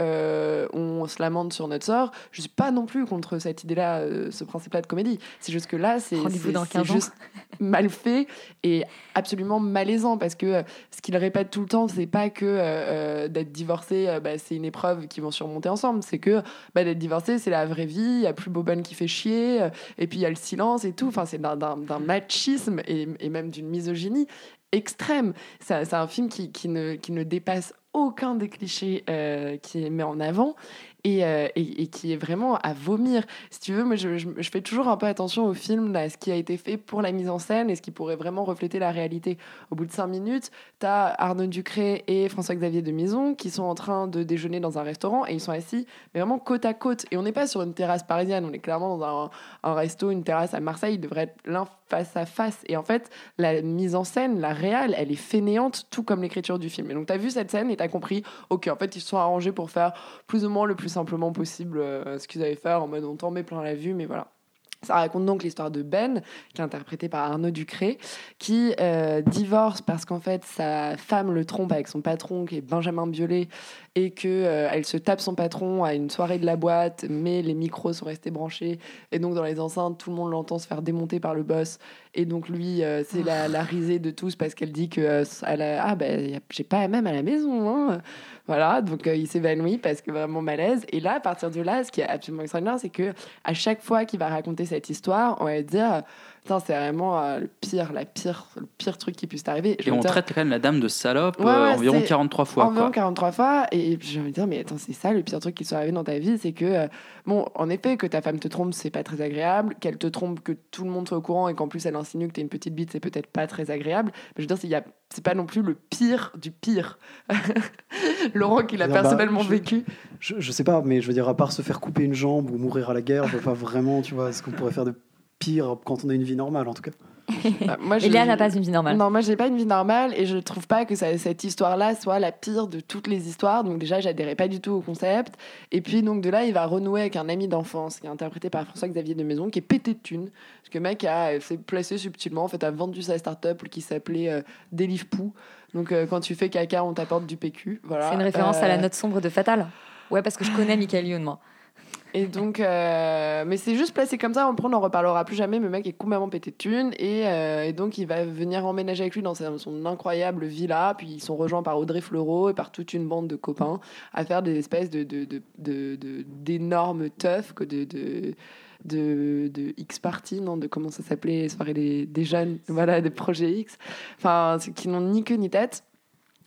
on se lamente sur notre sort? Je suis pas non plus contre cette idée-là, ce principe-là de comédie. C'est juste que là, c'est Rendez-vous c'est- dans c'est 15 ans. juste mal fait et absolument malaisant parce que euh, ce qu'il répète tout le temps, c'est pas que euh, euh, d'être divorcé, euh, bah, c'est une épreuve qu'ils vont surmonter ensemble. C'est que bah, d'être divorcé, c'est la vraie vie. Il y a plus Boban qui fait chier, et puis il y a le silence et tout. Enfin, c'est d'un- machisme et, et même d'une misogynie extrême. C'est c'est un film qui, qui ne, qui ne dépasse aucun des clichés euh, qui est mis en avant et, euh, et, et qui est vraiment à vomir. Si tu veux, moi, je, je- fais toujours un peu attention au film, à ce qui a été fait pour la mise en scène et ce qui pourrait vraiment refléter la réalité. Au bout de cinq minutes, tu as Arnaud Ducré et François-Xavier de Maison qui sont en train de déjeuner dans un restaurant et ils sont assis, mais vraiment côte à côte. Et on n'est pas sur une terrasse parisienne, on est clairement dans un, un resto, une terrasse à Marseille, ils devraient être l'un face à face. Et en fait, la mise en scène, la réelle, elle est fainéante, tout comme l'écriture du film. Et donc, tu as vu cette scène et tu as compris, ok, en fait, ils se sont arrangés pour faire plus ou moins le plus simplement possible euh, ce qu'ils avaient fait, en mode on t'en met plein la vue, mais voilà. Ça raconte donc l'histoire de Ben, qui est interprété par Arnaud Ducré, qui euh, divorce parce qu'en fait sa femme le trompe avec son patron, qui est Benjamin Biolay, et que euh, elle se tape son patron à une soirée de la boîte, mais les micros sont restés branchés, et donc dans les enceintes, tout le monde l'entend se faire démonter par le boss, et donc lui, euh, c'est la, la risée de tous parce qu'elle dit que euh, elle a- ah ben j'ai pas même à la maison, hein. voilà, donc euh, il s'évanouit parce que vraiment malaise, et là à partir de là, ce qui est absolument extraordinaire, c'est que à chaque fois qu'il va raconter cette histoire, on va dire c'est vraiment euh, le pire, la pire, le pire truc qui puisse t'arriver. Et on dire- traite quand même la dame de salope Ouais, euh, environ c'est 43 fois. Environ quoi. 43 fois. Et j'ai envie de dire, mais attends, c'est ça le pire truc qui soit arrivé dans ta vie, c'est que, euh, bon, en effet, que ta femme te trompe, c'est pas très agréable. Qu'elle te trompe, que tout le monde soit au courant et qu'en plus elle insinue que t'es une petite bite, c'est peut-être pas très agréable. Mais je veux dire, c'est- il y a- c'est pas non plus le pire du pire. <laughs> Laurent, qui l'a dire, bah, personnellement je- vécu. Je, je sais pas, mais je veux dire, à part se faire couper une jambe ou mourir à la guerre, je vois pas vraiment, tu vois, ce qu'on pourrait faire de pire quand on a une vie normale, en tout cas. <laughs> Bah, moi, je- Léa n'a pas une vie normale. Non, moi, j'ai pas une vie normale et je trouve pas que ça- cette histoire-là soit la pire de toutes les histoires. Donc, déjà, j'adhérais pas du tout au concept. Et puis, donc, de là, il va renouer avec un ami d'enfance qui est interprété par François-Xavier de Maison, qui est pété de thunes. Parce que le mec a, s'est placé subtilement, en fait, a vendu sa start-up qui s'appelait euh, Délivre Pou. Donc, euh, quand tu fais caca, on t'apporte du PQ. Voilà. C'est une référence à la Euh, note sombre de Fatal. Ouais, parce que je connais Michael Youn, moi. Et donc, euh, mais c'est juste placé comme ça. Après, on n'en reparlera plus jamais. Mais le mec est complètement pété de thunes. Et, euh, et donc, il va venir emménager avec lui dans son incroyable villa. Puis, ils sont rejoints par Audrey Fleurot et par toute une bande de copains à faire des espèces de, d'énormes teufs, de, de, de, de X Party, non, de comment ça s'appelait, les soirées des, des jeunes, voilà, des projets X. Enfin, qui n'ont ni queue ni tête.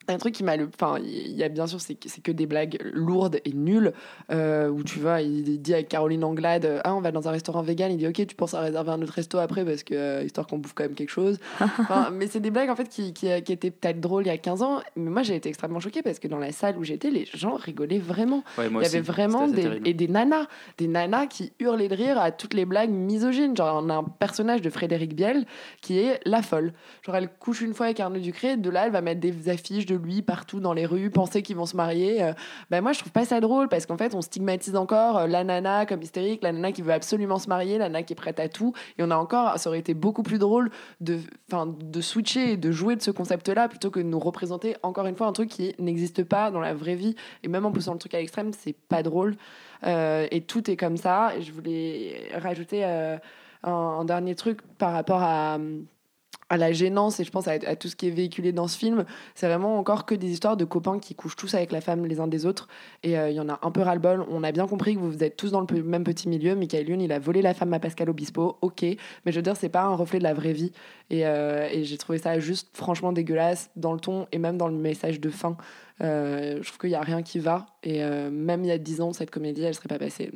Un truc qui m'a le. Enfin, il y a bien sûr, c'est que, c'est que des blagues lourdes et nulles. euh, où tu vois, il dit avec Caroline Anglade Ah, on va dans un restaurant vegan. Il dit Ok, tu penses à réserver un autre resto après parce que euh, histoire qu'on bouffe quand même quelque chose. <laughs> Enfin, mais c'est des blagues en fait qui, qui, qui étaient peut-être drôles il y a 15 ans. Mais moi, j'ai été extrêmement choquée parce que dans la salle où j'étais, les gens rigolaient vraiment. Ouais, moi il y aussi. avait vraiment des, terrible. et des nanas, des nanas qui hurlaient de rire à toutes les blagues misogynes. Genre, on a un personnage de Frédéric Biel qui est la folle. Genre, elle couche une fois avec Arnaud Ducré, de là, elle va mettre des affiches de lui partout dans les rues, penser qu'ils vont se marier. Euh, ben, moi, je trouve pas ça drôle parce qu'en fait, on stigmatise encore euh, la nana comme hystérique, la nana qui veut absolument se marier, la nana qui est prête à tout. Et on a encore, ça aurait été beaucoup plus drôle de, de switcher et de jouer de ce concept-là plutôt que de nous représenter encore une fois un truc qui n'existe pas dans la vraie vie. Et même en poussant le truc à l'extrême, c'est pas drôle. Euh, et tout est comme ça. Et je voulais rajouter un, un dernier truc par rapport à à la gênance et je pense à, tout ce qui est véhiculé dans ce film, c'est vraiment encore que des histoires de copains qui couchent tous avec la femme les uns des autres et euh, il y en a un peu ras-le-bol. On a bien compris que vous êtes tous dans le même petit milieu. Michael Youn, il a volé la femme à Pascal Obispo, ok, mais je veux dire, c'est pas un reflet de la vraie vie et, euh, j'ai trouvé ça juste franchement dégueulasse dans le ton et même dans le message de fin. Euh, je trouve qu'il y a rien qui va et même il y a 10 ans, cette comédie, elle serait pas passée.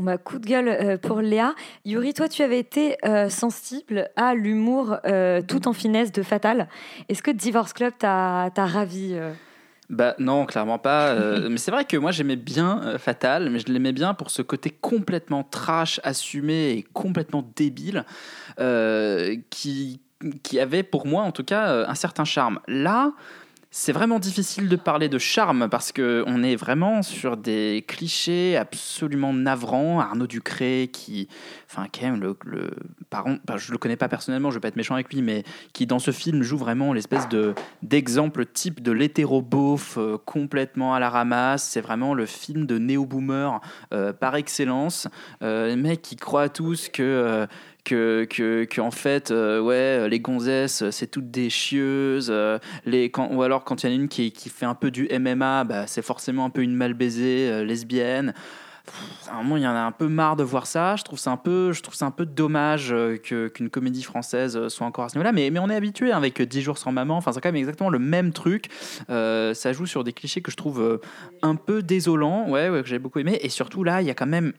Bah, coup de gueule euh, pour Léa. Yuri, toi, tu avais été euh, sensible à l'humour euh, tout en finesse de Fatal. Est-ce que Divorce Club t'a ravi Bah non, clairement pas. mais c'est vrai que moi j'aimais bien Fatal, mais je l'aimais bien pour ce côté complètement trash, assumé et complètement débile, qui, qui avait pour moi en tout cas un certain charme. Là, c'est vraiment difficile de parler de charme parce que on est vraiment sur des clichés absolument navrants. Arnaud Ducré qui, enfin, quand même, le, le par contre, bah, je le connais pas personnellement, je vais pas être méchant avec lui, mais qui dans ce film joue vraiment l'espèce de d'exemple type de l'hétéro-beauf euh, complètement à la ramasse. C'est vraiment le film de néo-boomer euh, par excellence. Euh, les mecs qui tous que euh, que, que, que, en fait, euh, ouais, les gonzesses, c'est toutes des chieuses. euh, les, ou alors, quand il y en a une qui, qui fait un peu du MMA, bah, c'est forcément un peu une mal baisée euh, lesbienne. À un moment, il y en a un peu marre de voir ça. Je trouve ça un peu, je trouve ça un peu dommage que- qu'une comédie française soit encore à ce niveau-là. Mais, mais on est habitué avec 10 jours sans maman. Enfin, c'est quand même exactement le même truc. Ça joue sur des clichés que je trouve un peu désolants. Ouais, ouais, que j'ai beaucoup aimé. Et surtout, là, il y a quand même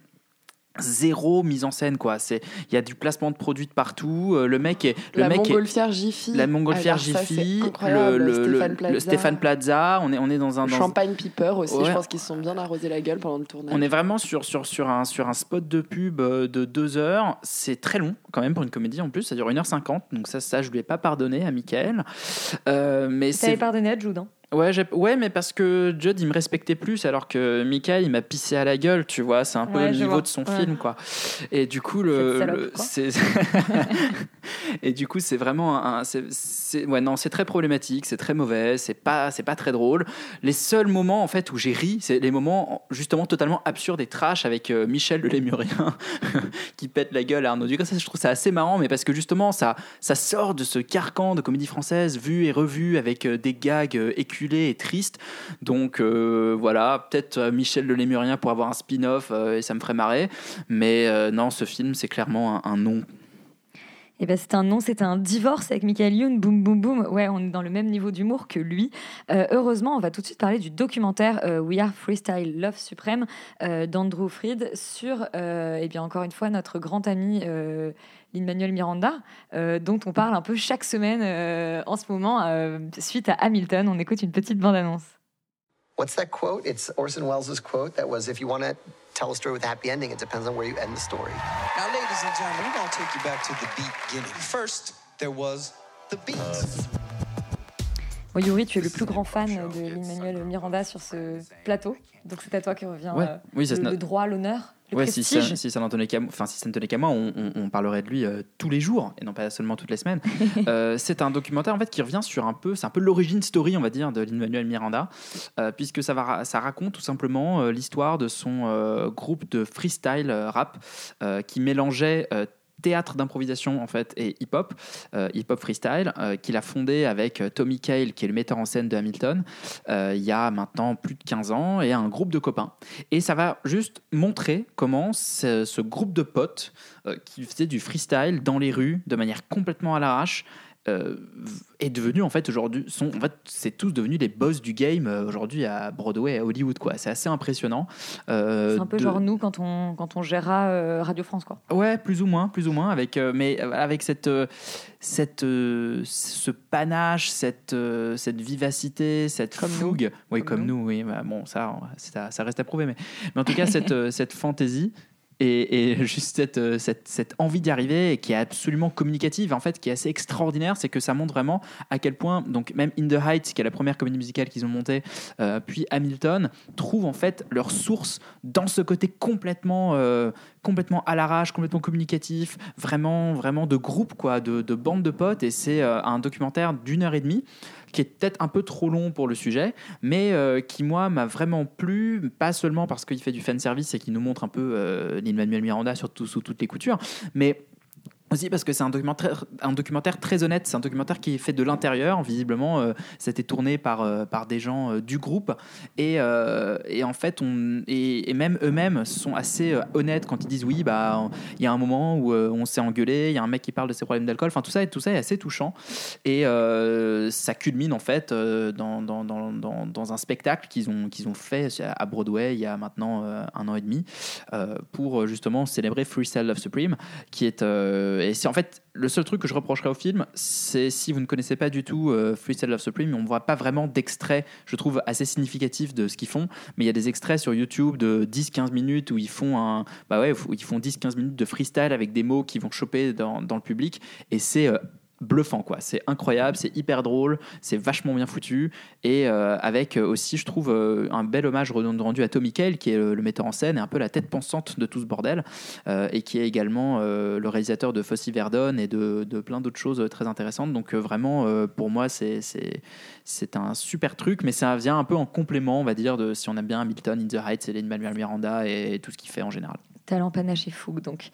zéro mise en scène quoi c'est il y a du placement de produits de partout euh, le mec est le La mec est- montgolfière Jiffy. la montgolfière Alors Jiffy le, le- Stéphane le- Plaza. le Stéphane Plaza on est on est dans un dans- Champagne Piper aussi, Ouais. je pense qu'ils se sont bien arrosés la gueule pendant le tournage. on est vraiment sur, sur, sur, un, sur un spot de pub euh, de deux heures. C'est très long quand même pour une comédie en plus. Ça dure 1h50. Donc ça, ça je lui ai pas pardonné à Michael. Euh, mais c'est pardonné à Jude. hein. Ouais, ouais, mais parce que Judd, il me respectait plus, alors que Michael, il m'a pissé à la gueule, tu vois. C'est un peu Ouais, le niveau vois. de son Ouais. film, quoi. Et du coup, le, c'est <laughs> et du coup, c'est vraiment un, c'est- ouais, non, c'est très problématique, c'est très mauvais, c'est pas, c'est pas très drôle. Les seuls moments, en fait, où j'ai ri, c'est les moments justement totalement absurdes et trash avec euh, Michel le Lémurien <laughs> qui pète la gueule à Arnaud Ducas. Ça, je trouve ça assez marrant, mais parce que justement, ça, ça sort de ce carcan de comédie française vu et revu avec euh, des gags euh, et tristes. Donc euh, voilà, peut-être euh, Michel le Lémurien pour avoir un spin-off euh, et ça me ferait marrer. Mais non, ce film, c'est clairement un, un non. Eh ben, c'est un non, c'est un divorce avec Michael Youn, boum boum boum. Ouais, on est dans le même niveau d'humour que lui. Euh, heureusement, on va tout de suite parler du documentaire euh, We Are Freestyle Love Supreme euh, d'Andrew Fried sur, euh, eh bien encore une fois, notre grand ami Lin-Manuel Miranda, dont on parle un peu chaque semaine en ce moment suite à Hamilton. On écoute une petite bande-annonce. What's that quote? It's Orson Welles' quote that was, if you want to tell a story with a happy ending, it depends on where you end the story. Now, ladies and gentlemen, we're going to take you back to the beginning. First, there was the beat. Bon, Yuri, tu es le plus grand fan de Lin-Manuel Miranda sur ce plateau, donc c'est à toi qui revient Ouais. euh, Oui, le, le droit, l'honneur, Ouais, si ça, si ça n'en tenait qu'à enfin, si moi, on, on- on parlerait de lui euh, tous les jours et non pas seulement toutes les semaines. <laughs> Euh, c'est un documentaire en fait qui revient sur un peu, c'est un peu l'origine story, on va dire, de Lin-Manuel Miranda, euh, puisque ça, va, ça raconte tout simplement l'histoire de son groupe de freestyle rap qui mélangeait théâtre d'improvisation en fait et hip-hop, euh, hip-hop freestyle, euh, qu'il a fondé avec euh, Tommy Cale, qui est le metteur en scène de Hamilton, il y a maintenant plus de 15 ans, et un groupe de copains. Et ça va juste montrer comment ce, ce groupe de potes qui faisait du freestyle dans les rues de manière complètement à l'arrache, euh, est devenu en fait aujourd'hui sont en fait c'est tous devenus les boss du game euh, aujourd'hui à Broadway à Hollywood quoi c'est assez impressionnant Euh, C'est un peu de- genre nous quand on, quand on gérera euh, Radio France. Quoi. Ouais, plus ou moins, plus ou moins, avec, euh, mais avec cette, euh, cette, euh, ce panache, cette, euh, cette vivacité, cette fougue. Oui, comme, nous. oui. bah, bon, ça, ça, ça reste à prouver, mais, mais en tout cas, cette, <laughs> euh, cette fantaisie. Et, <laughs> juste cette, euh, cette, cette envie d'y arriver qui est absolument communicative, en fait, qui est assez extraordinaire, c'est que ça montre vraiment à quel point, donc même In the Heights, qui est la première comédie musicale qu'ils ont montée, euh, puis Hamilton, trouvent en fait leur source dans ce côté complètement, euh, complètement à l'arrache, complètement communicatif, vraiment, vraiment de groupe, quoi, de, de bande de potes. Et c'est euh, un documentaire d'une heure et demie qui est peut-être un peu trop long pour le sujet, mais euh, qui, moi, m'a vraiment plu, pas seulement parce qu'il fait du fan service et qu'il nous montre un peu euh, Miranda surtout sous toutes les coutures, mais Aussi parce que c'est un documentaire, un documentaire très honnête, c'est un documentaire qui est fait de l'intérieur, visiblement, euh, c'était tourné par, euh, par des gens euh, du groupe, et, euh, et en fait, on, et, même eux-mêmes sont assez honnêtes quand ils disent oui, bah, il y a un moment où on s'est engueulé, il y a un mec qui parle de ses problèmes d'alcool, enfin tout ça, tout ça est assez touchant, et ça culmine en fait dans, dans, dans, dans, un spectacle qu'ils ont, qu'ils ont fait à Broadway il y a maintenant un an et demi, pour justement célébrer Freestyle Love Supreme, qui est et c'est en fait le seul truc que je reprocherais au film, c'est si vous ne connaissez pas du tout euh, Freestyle Love Supreme, on ne voit pas vraiment d'extraits, je trouve, assez significatifs de ce qu'ils font. Mais il y a des extraits sur YouTube de 10-15 minutes où ils font un, bah ouais, ils font 10-15 minutes de freestyle avec des mots qui vont choper dans, dans le public. Et c'est euh, bluffant quoi. C'est incroyable c'est hyper drôle c'est vachement bien foutu. Et euh, avec euh, aussi je trouve euh, un bel hommage rendu à Tommy Kail qui est le, metteur en scène et un peu la tête pensante de tout ce bordel et qui est également le réalisateur de Fossey Verdon et de, plein d'autres choses très intéressantes. Donc vraiment pour moi c'est c'est un super truc mais ça vient un peu en complément on va dire de si on aime bien Hamilton In the Heights et Lin-Manuel Miranda et tout ce qu'il fait en général. Talent, panache et fougue. Donc,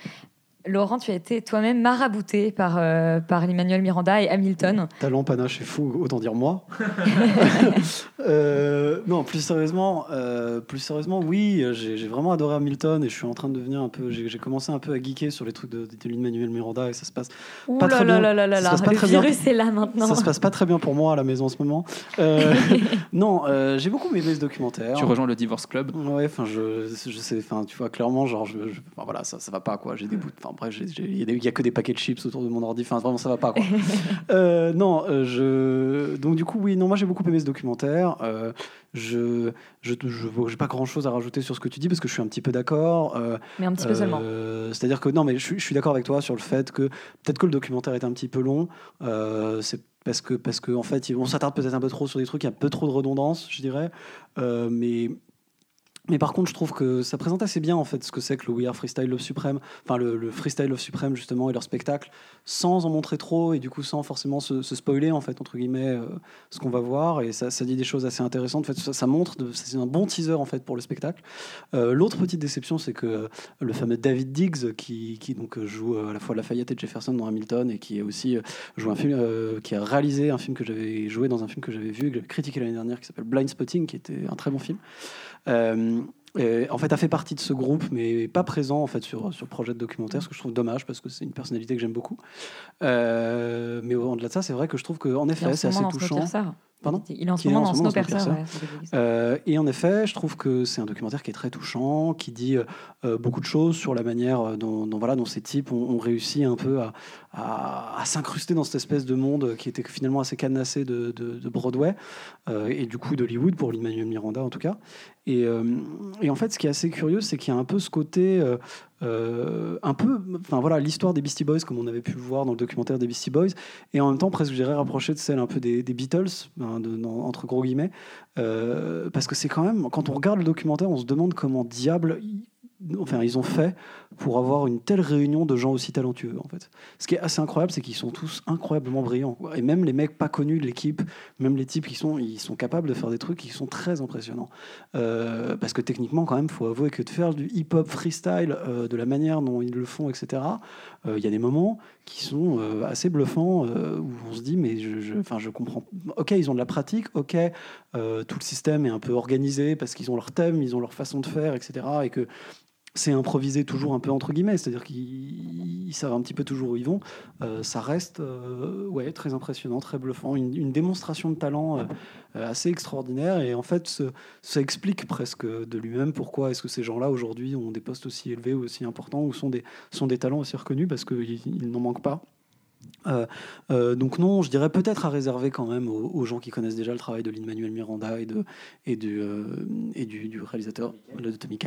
Laurent, tu as été toi-même marabouté par, euh, par Emmanuel Miranda et Hamilton. Talent, panache et fou, autant dire moi. <laughs> Euh, non, plus sérieusement, euh, plus sérieusement, oui, j'ai j'ai vraiment adoré Hamilton et je suis en train de devenir un peu. J'ai j'ai commencé un peu à geeker sur les trucs de, de Miranda et ça se passe Ouh pas là très là bien. là là là Ça se là, passe pas le très bien. virus est là maintenant. Ça se passe pas très bien pour moi à la maison en ce moment. Euh, <laughs> non, euh, j'ai beaucoup aimé ce documentaire. tu rejoins le Divorce Club? Ouais, enfin, je, je sais, enfin, tu vois, clairement, genre, je, je- enfin, voilà, ça, ça va pas, quoi. J'ai des bouts, enfin, bref, il y, a que des paquets de chips autour de mon ordi, enfin, vraiment, ça va pas, quoi. <laughs> Euh, non, euh, je, donc, du coup, oui, non, moi, j'ai beaucoup aimé ce documentaire. Euh, je, je, j'ai pas grand chose à rajouter sur ce que tu dis parce que je suis un petit peu d'accord. Euh, Mais un petit peu seulement. C'est-à-dire que, non, mais je, suis- je suis d'accord avec toi sur le fait que peut-être que le documentaire est un petit peu long. C'est parce que, parce que, en fait, on s'attarde peut-être un peu trop sur des trucs, il y a un peu trop de redondance, je dirais. Euh, mais mais par contre, je trouve que ça présente assez bien en fait ce que c'est que le We Are Freestyle Love Supreme, enfin le, le Freestyle Love Supreme justement et leur spectacle, sans en montrer trop et du coup sans forcément se, spoiler en fait entre guillemets euh, ce qu'on va voir et ça, dit des choses assez intéressantes. En fait, ça, montre, c'est un bon teaser en fait pour le spectacle. Euh, L'autre petite déception, c'est que le fameux David Diggs qui, qui donc joue euh, à la fois Lafayette et Jefferson dans Hamilton et qui est aussi joue un film, qui a réalisé un film que j'avais joué dans un film que j'avais vu, que j'avais critiqué l'année dernière, qui s'appelle Blind Spotting, qui était un très bon film. Euh, et en fait, a fait partie de ce groupe, mais pas présent en fait sur sur le projet de documentaire, ce que je trouve dommage parce que c'est une personnalité que j'aime beaucoup. Euh, mais au-delà de ça, c'est vrai que je trouve que en effet, c'est ce assez touchant. Pardon Il est en ce moment en dans ce moment dans Snowpiercer. Ouais, c'est Euh, et en effet, je trouve que c'est un documentaire qui est très touchant, qui dit euh, beaucoup de choses sur la manière euh, dont, dont, voilà, dont ces types ont, ont réussi un peu à, à, à s'incruster dans cette espèce de monde qui était finalement assez cadenassé de, de, de Broadway euh, et du coup d'Hollywood pour Lin-Manuel Miranda en tout cas. Et, euh, et en fait, ce qui est assez curieux, c'est qu'il y a un peu ce côté, euh, un peu, enfin voilà, l'histoire des Beastie Boys, comme on avait pu le voir dans le documentaire des Beastie Boys, et en même temps, presque, je dirais, rapproché de celle un peu des, Beatles, hein, entre gros guillemets, euh, parce que c'est quand même, quand on regarde le documentaire, on se demande comment diable. Enfin, ils ont fait pour avoir une telle réunion de gens aussi talentueux, en fait. Ce qui est assez incroyable, c'est qu'ils sont tous incroyablement brillants. Et même les mecs pas connus de l'équipe, même les types qui sont, ils sont capables de faire des trucs qui sont très impressionnants. Euh, parce que techniquement, quand même, faut avouer que de faire du hip-hop freestyle euh, de la manière dont ils le font, etc., euh, il y a des moments qui sont assez bluffants où on se dit, mais je, je, comprends. Ok, ils ont de la pratique, ok, tout le système est un peu organisé parce qu'ils ont leur thème, ils ont leur façon de faire, etc., et que c'est improvisé toujours un peu entre guillemets, c'est-à-dire qu'ils ils savent un petit peu toujours où ils vont. Euh, ça reste euh, ouais, très impressionnant, très bluffant, une, démonstration de talent euh, assez extraordinaire. Et en fait, ça explique presque de lui-même pourquoi est-ce que ces gens-là aujourd'hui ont des postes aussi élevés aussi importants ou sont des, sont des talents aussi reconnus parce qu'ils ils n'en manquent pas. Euh, euh, donc non, je dirais peut-être à réserver quand même aux, aux gens qui connaissent déjà le travail de Lin-Manuel Miranda et, de, et, du, euh, et du, du réalisateur, de Tommy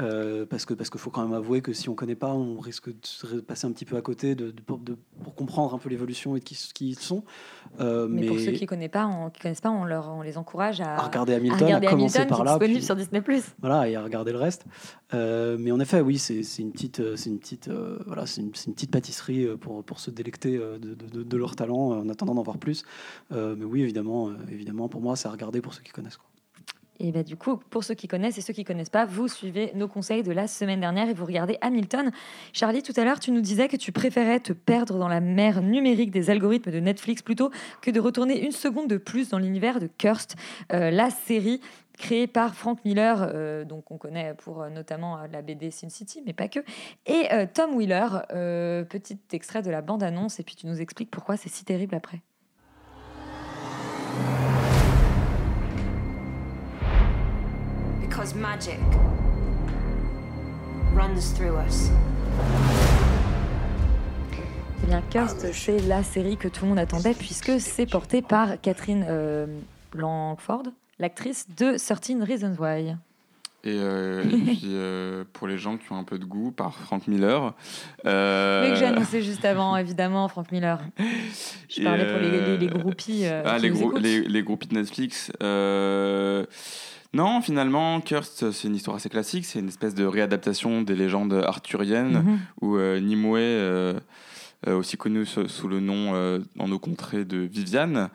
euh, parce que parce qu'il faut quand même avouer que si on connaît pas, on risque de se passer un petit peu à côté de, de- pour, de- pour comprendre un peu l'évolution et de qui, qui ils sont. Mais, pour ceux qui ne connaissent pas, on, qui connaissent pas, on, leur, on les encourage à, À regarder Hamilton, à regarder commencer Hamilton, par là, disponible puis- sur Disney+. Voilà, et à regarder le reste. Mais en effet, oui, c'est une petite, c'est une petite, voilà, c'est une, une petite pâtisserie pour, pour se délecter euh, de, leur talent euh, en attendant d'en voir plus. Euh, mais oui, évidemment, évidemment, pour moi, c'est à regarder pour ceux qui connaissent. quoi. Et bah, du coup, pour ceux qui connaissent et ceux qui connaissent pas, vous suivez nos conseils de la semaine dernière et vous regardez Hamilton. Charlie, tout à l'heure, tu nous disais que tu préférais te perdre dans la mer numérique des algorithmes de Netflix plutôt que de retourner une seconde de plus dans l'univers de euh, la série créée par Frank Miller, euh, donc on connaît pour euh, notamment euh, la BD Sin City, mais pas que, et euh, Tom Wheeler, petit extrait de la bande-annonce, et puis tu nous expliques pourquoi c'est si terrible après. Because magic runs through us. Eh bien, Cursed, c'est la série que tout le monde attendait puisque c'est porté par Catherine Langford, l'actrice de 13 Reasons Why. Et, euh, et puis, euh, pour les gens qui ont un peu de goût, par Frank Miller. Euh, Mais que j'ai annoncé juste avant, évidemment, Frank Miller. Je Et, parlais pour les, les, les euh, groupies. ah, les, grou- groupies de Netflix. Non, finalement, Cursed, c'est une histoire assez classique. C'est une espèce de réadaptation des légendes arthuriennes Mhm. où euh, Nimue, aussi connu sous le nom euh, dans nos contrées de Viviane,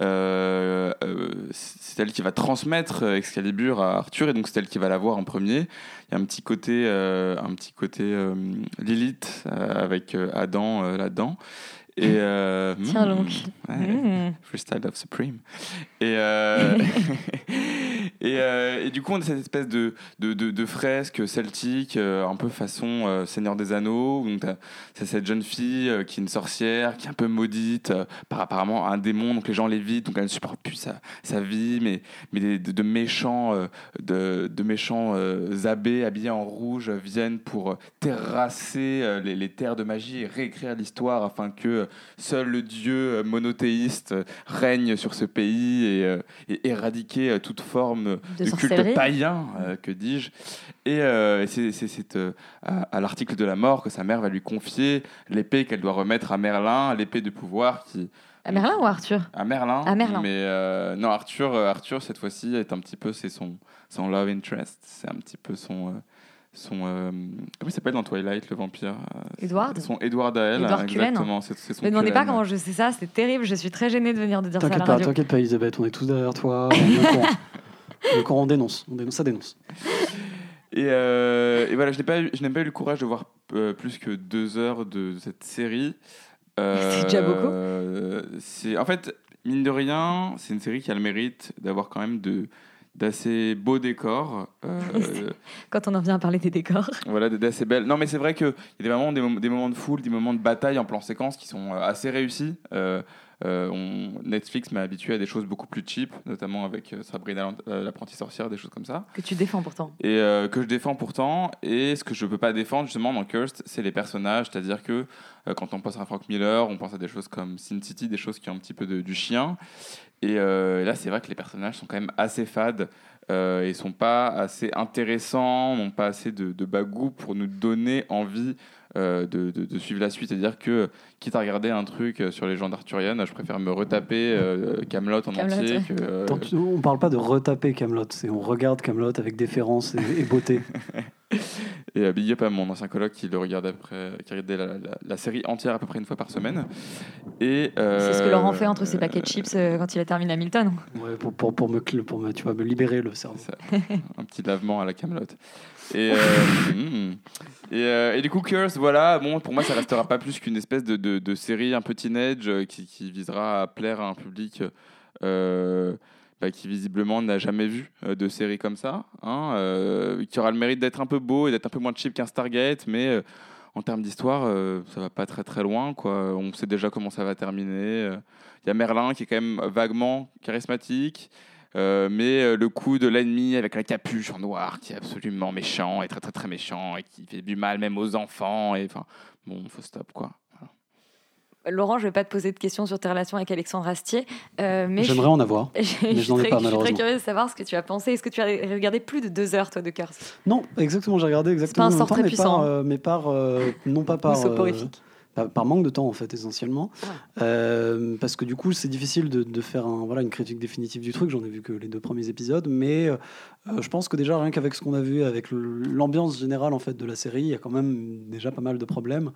euh, euh, c'est elle qui va transmettre euh, Excalibur à Arthur et donc c'est elle qui va l'avoir en premier. Il y a un petit côté, euh, un petit côté euh, Lilith euh, avec euh, Adam euh, là-dedans. Et euh, Tiens hmm, donc. ouais, Hmm. Freestyle of Supreme. Et, euh, <laughs> <laughs> et, euh, et du coup, on a cette espèce de, fresque celtique, euh, un peu façon euh, Seigneur des Anneaux. C'est cette jeune fille qui est une sorcière, qui est un peu maudite par apparemment un démon. Donc, les gens l'évitent, donc elle ne supporte plus sa, vie. Mais, mais des- de, méchants, de, méchants abbés habillés en rouge viennent pour terrasser les, terres de magie et réécrire l'histoire afin que seul le dieu monothéiste règne sur ce pays et, et éradiquer toute forme De culte païen, euh, que dis-je. Et euh, c'est c'est- c'est, euh, à, à l'article de la mort que sa mère va lui confier l'épée qu'elle doit remettre à Merlin, l'épée de pouvoir qui... À Merlin ou Arthur? À Merlin. À Merlin. Mais euh, non, Arthur, Arthur cette fois-ci est un petit peu, c'est son, son love interest, c'est un petit peu son, euh, son, euh, comment il s'appelle dans Twilight le vampire Edward Son Edward à elle, Edward Cullen. exactement. C'est, c'est son Me demandez pas comment je sais ça, c'est terrible, je suis très gênée de venir de dire ça à T'inquiète la pas, radio. t'inquiète pas, Elisabeth, on est tous derrière toi. <laughs> Courant. On dénonce. On dénonce, ça dénonce. Et, euh, et voilà, je n'ai pas, eu- je n'ai pas eu le courage de voir euh, plus que deux heures de cette série. Euh, C'est déjà beaucoup. c'est, en fait, mine de rien, c'est une série qui a le mérite d'avoir quand même de, d'assez beaux décors. euh, <laughs> Quand on en vient à parler des décors. voilà, d'assez belles. Non, mais c'est vrai qu'il y a des moments, des, mom- des moments de foule, des moments de bataille en plan séquence qui sont assez réussis. Euh, on- Netflix m'a habitué à des choses beaucoup plus cheap, notamment avec euh, Sabrina euh, l'apprentie sorcière, des choses comme ça Que tu défends pourtant. et euh, que je défends pourtant. Et ce que je peux pas défendre justement dans Cursed, c'est les personnages, c'est-à-dire que euh, quand on pense à Frank Miller, on pense à des choses comme Sin City, des choses qui ont un petit peu de- du chien. Et euh, là, c'est vrai que les personnages sont quand même assez fades. Euh, et sont pas assez intéressants, n'ont pas assez de, de bagou pour nous donner envie euh, de, de- de suivre la suite. C'est-à-dire que, quitte à regarder un truc euh, sur les légendes arthuriennes, je préfère me retaper euh, Camelot en Kaamelott, entier. ouais. Que, euh, on parle pas de retaper Camelot, c'est on regarde Camelot avec déférence et, et beauté. <laughs> Et euh, big up à mon ancien coloc qui le regarde après, qui regardait la, la- la série entière à peu près une fois par semaine. Et euh, C'est ce que Laurent fait entre ses paquets de chips euh, quand il a terminé Hamilton. Ouais, pour, pour, pour, me, pour me, tu vas me libérer le cerveau. un petit lavement à la camelote. Et, euh, mm. euh, et du coup, Curse, voilà, bon, pour moi, ça restera pas plus qu'une espèce de, de, série un peu teenage euh, qui, visera à plaire à un public bah, qui visiblement n'a jamais vu de série comme ça, hein, qui aura le mérite d'être un peu beau et d'être un peu moins cheap qu'un Stargate, mais en termes d'histoire, euh, ça va pas très très loin. Quoi. On sait déjà comment ça va terminer. Il y a Merlin qui est quand même vaguement charismatique. Euh, mais euh, le coup de l'ennemi avec la capuche en noir qui est absolument méchant et très très très méchant et qui fait du mal même aux enfants et enfin bon faut stop quoi Laurent, je vais pas te poser de questions sur tes relations avec Alexandre Astier. euh, mais J'aimerais en avoir, je, <laughs> mais je n'en ai suis pas, très- Je suis très malheureusement. curieuse de savoir ce que tu as pensé. Est-ce que tu as regardé plus de deux heures, toi, de Curse? Non, exactement, j'ai regardé exactement un en même sort temps, très mais puissant, par, euh, mais par, euh, non pas par, Ou soporifique. Par, par manque de temps en fait essentiellement, Euh, parce que du coup c'est difficile de, de faire un, voilà, une critique définitive du truc. J'en ai vu que les deux premiers épisodes, mais euh, je pense que déjà rien qu'avec ce qu'on a vu, avec l'ambiance générale en fait de la série, il y a quand même déjà pas mal de problèmes.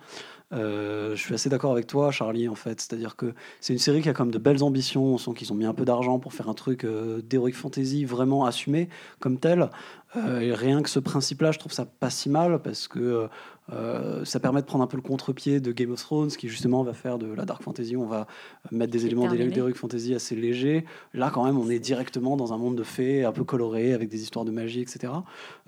Euh, je suis assez d'accord avec toi, Charlie, en fait. C'est-à-dire que c'est une série qui a quand même de belles ambitions. On sent qu'ils ont mis un peu d'argent pour faire un truc d'heroic fantasy vraiment assumé comme tel. Euh, et rien que ce principe-là, je trouve ça pas si mal parce que euh, ça permet de prendre un peu le contre-pied de Game of Thrones, qui justement va faire de la dark fantasy. On va mettre des éléments d'heroic fantasy assez légers. Là, quand même, on est directement dans un monde de fées, un peu coloré, avec des histoires de magie, etc.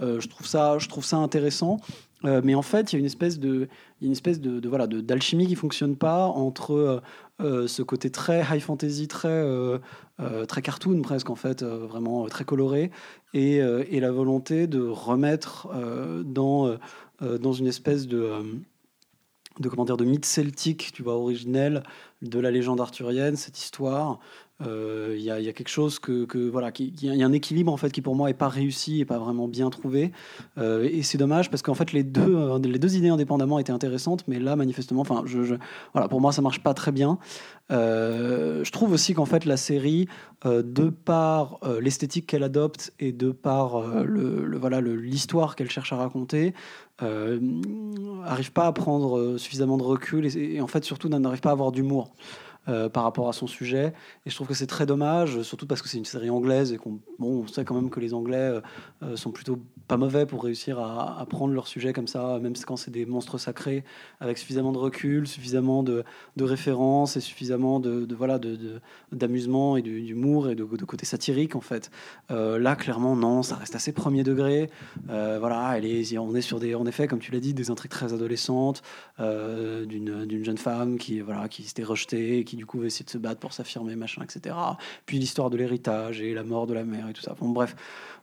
Euh, je trouve ça, je trouve ça intéressant. Euh, mais en fait, il y a une espèce de, une espèce de, de- voilà, d'alchimie qui fonctionne pas entre euh, ce côté très high fantasy, très, euh, euh, très cartoon presque en fait, vraiment très coloré, et, et la volonté de remettre dans, dans une espèce de euh, de de mythe celtique, tu vois, originel de la légende arthurienne, cette histoire. Euh, Il y, a, quelque chose que, voilà, qui- y a- un équilibre en fait qui pour moi est pas réussi et pas vraiment bien trouvé. Euh, et c'est dommage parce qu'en fait les deux, euh, les deux idées indépendamment étaient intéressantes, mais là manifestement, enfin, je, voilà, pour moi ça marche pas très bien. Je trouve aussi qu'en fait la série, de par l'esthétique qu'elle adopte et de par le, voilà l'histoire qu'elle cherche à raconter, arrive pas à prendre suffisamment de recul et, et en fait surtout n'arrive pas à avoir d'humour. Euh, par rapport à son sujet. Et je trouve que c'est très dommage surtout parce que c'est une série anglaise et qu'on bon, on sait quand même que les anglais euh, euh, sont plutôt pas mauvais pour réussir à, à prendre leur sujet comme ça même quand c'est des monstres sacrés avec suffisamment de recul suffisamment de, références et suffisamment de, de voilà d'amusement et d'humour et de, côté satirique en fait. Là clairement non ça reste assez premier degré. Voilà elle est, on est sur des en effet comme tu l'as dit des intrigues très adolescentes d'une jeune femme qui voilà qui s'était rejetée et qui du coup va essayer de se battre pour s'affirmer machin etc puis l'histoire de l'héritage et la mort de la mère et tout ça. Bon bref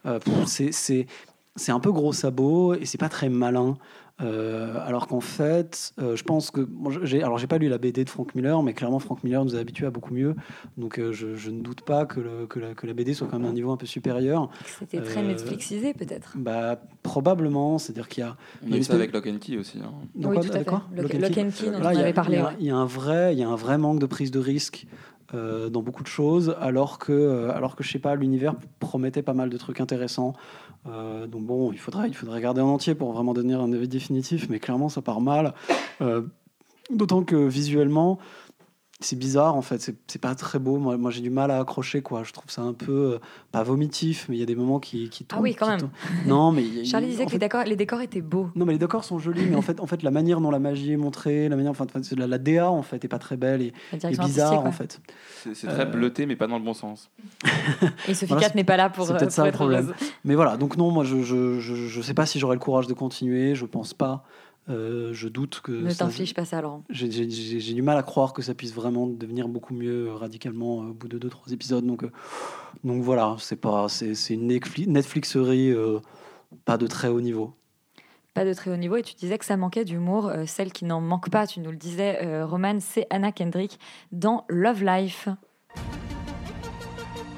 euh, c'est un peu gros sabot et c'est pas très malin Euh, alors qu'en fait, euh, je pense que j'ai alors j'ai pas lu la BD de Frank Miller, mais clairement Frank Miller nous a habitués à beaucoup mieux. Donc euh, je, je ne doute pas que, le- que, la, que la BD soit quand même un niveau un peu supérieur. C'était très Euh, Netflixisé peut-être. Bah probablement, c'est-à-dire qu'il y a. On il y a eu une ça avec Lock and Key aussi. hein. de Oui, quoi- tout à fait. quoi Lock- Lock and Key, dont on avait parlé, il y y a un vrai, il y a un vrai manque de prise de risque euh, dans beaucoup de choses, alors que, alors que je sais pas, l'univers promettait pas mal de trucs intéressants. Euh, donc bon, il faudrait, il faudrait regarder en entier pour vraiment donner un avis définitif, mais clairement ça part mal. Euh, D'autant que visuellement, c'est bizarre en fait, c'est pas très beau. Moi, moi j'ai du mal à accrocher quoi. Je trouve ça un peu euh, pas vomitif, mais il y a des moments qui, qui Ah oui, tombent- quand même. tombent. Non, mais il y a- Charlie disait que fait- les décors, les décors étaient beaux. non, mais les décors sont jolis, mais en fait, en fait, la manière dont la magie est montrée, la manière, enfin, la, la DA en fait est pas très belle et, bizarre en fait. C'est très Euh, bleuté, mais pas dans le bon sens. Et Sophie Voilà, n'est pas là pour, C'est euh, peut-être ça le problème. heureuse. Mais voilà, donc non, moi je je, je, je sais pas si j'aurai le courage de continuer, je pense pas. Euh, je doute que. Ne ça- t'inflige pas ça, Laurent. J'ai j'ai- j'ai- j'ai du mal à croire que ça puisse vraiment devenir beaucoup mieux euh, radicalement euh, au bout de 2-3 épisodes. Donc, euh, donc voilà, c'est pas, c'est c'est une Netflix- Netflixerie euh, pas de très haut niveau. Pas de très haut niveau. Et tu disais que ça manquait d'humour. Euh, celle qui n'en manque pas, tu nous le disais, euh, Roman, c'est Anna Kendrick dans Love Life.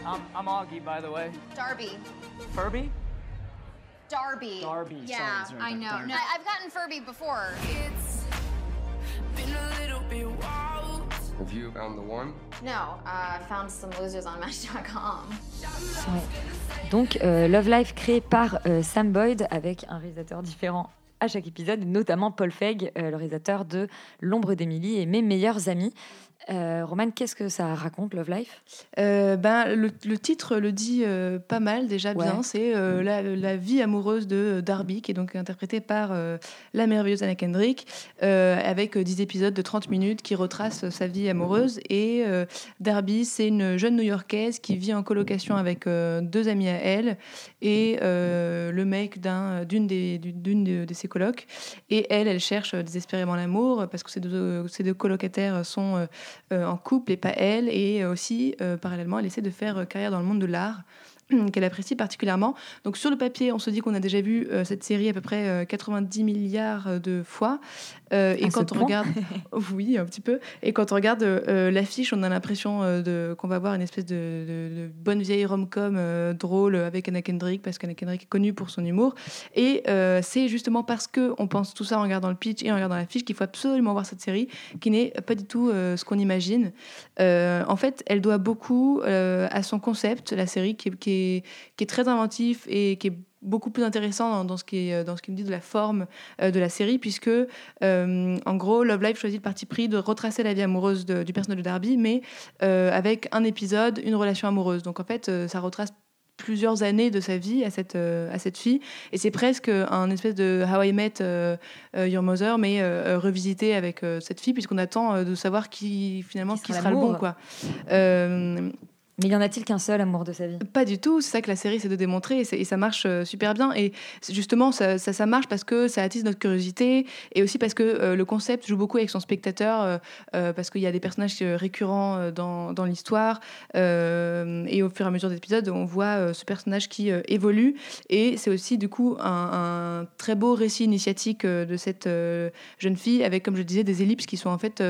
I'm, I'm Augie, by the way. Darby. Furby? Darby. Darby, Yeah, sorry, I know. Darby. No, I've gotten Furby before. It's Been a little bit wild. Have you found the one? no. Uh, I found some losers on <laughs> Match.com. Ouais. Donc, euh, Love Life créé par euh, Sam Boyd avec un réalisateur différent à chaque épisode, notamment Paul Feig, euh, le réalisateur de L'ombre d'Emily et Mes meilleurs amis. Euh, Roman, qu'est-ce que ça raconte, Love Life? Euh, ben, le, le titre le dit euh, pas mal déjà Ouais. bien. C'est euh, la, la vie amoureuse de Darby, qui est donc interprétée par la merveilleuse Anna Kendrick, avec euh, 10 épisodes de 30 minutes qui retracent sa vie amoureuse. Et Darby, c'est une jeune New-Yorkaise qui vit en colocation avec deux amis à elle et le mec d'un- d'une des, d'une de, de ses colocs. Et elle, elle cherche désespérément l'amour parce que ces deux, ces deux colocataires sont en couple et pas elle. Et aussi, euh, parallèlement, elle essaie de faire euh, carrière dans le monde de l'art <clears throat> qu'elle apprécie particulièrement. Donc sur le papier, on se dit qu'on a déjà vu euh, cette série à peu près euh, 90 milliards euh, de fois. Euh, et ce quand on point regarde, <laughs> oui, un petit peu. Et quand on regarde euh, l'affiche, on a l'impression euh, qu'on va voir une espèce de, de- de bonne vieille rom-com euh, drôle avec Anna Kendrick, parce qu'Anna Kendrick est connue pour son humour. Et euh, c'est justement parce que on pense tout ça en regardant le pitch et en regardant l'affiche qu'il faut absolument voir cette série, qui n'est pas du tout euh, ce qu'on imagine. Euh, en fait, elle doit beaucoup euh, à son concept, la série, qui est, qui est, qui est très inventif et qui est beaucoup plus intéressant dans, dans ce qui est, dans ce qui me dit de la forme euh, de la série puisque euh, en gros Love Live choisit le parti pris de retracer la vie amoureuse de- du personnage de Darby mais euh, avec un épisode une relation amoureuse donc en fait euh, ça retrace plusieurs années de sa vie à cette, euh, à cette fille. Et c'est presque un espèce de How I Met euh, euh, Your Mother, mais euh, euh, revisité avec euh, cette fille, puisqu'on attend euh, de savoir qui finalement qui sera sera, le bon. Quoi. Mais y en a-t-il qu'un seul amour de sa vie? Pas du tout, c'est ça que la série essaie de démontrer et, c'est- ça marche euh, super bien. Et c'est justement, ça, marche parce que ça attise notre curiosité et aussi parce que euh, le concept joue beaucoup avec son spectateur, euh, parce qu'il y a des personnages récurrents dans, l'histoire. et au fur et à mesure des épisodes, on voit ce personnage qui évolue. Et c'est aussi du coup un, un très beau récit initiatique de cette jeune fille avec, comme je disais, des ellipses qui sont en fait.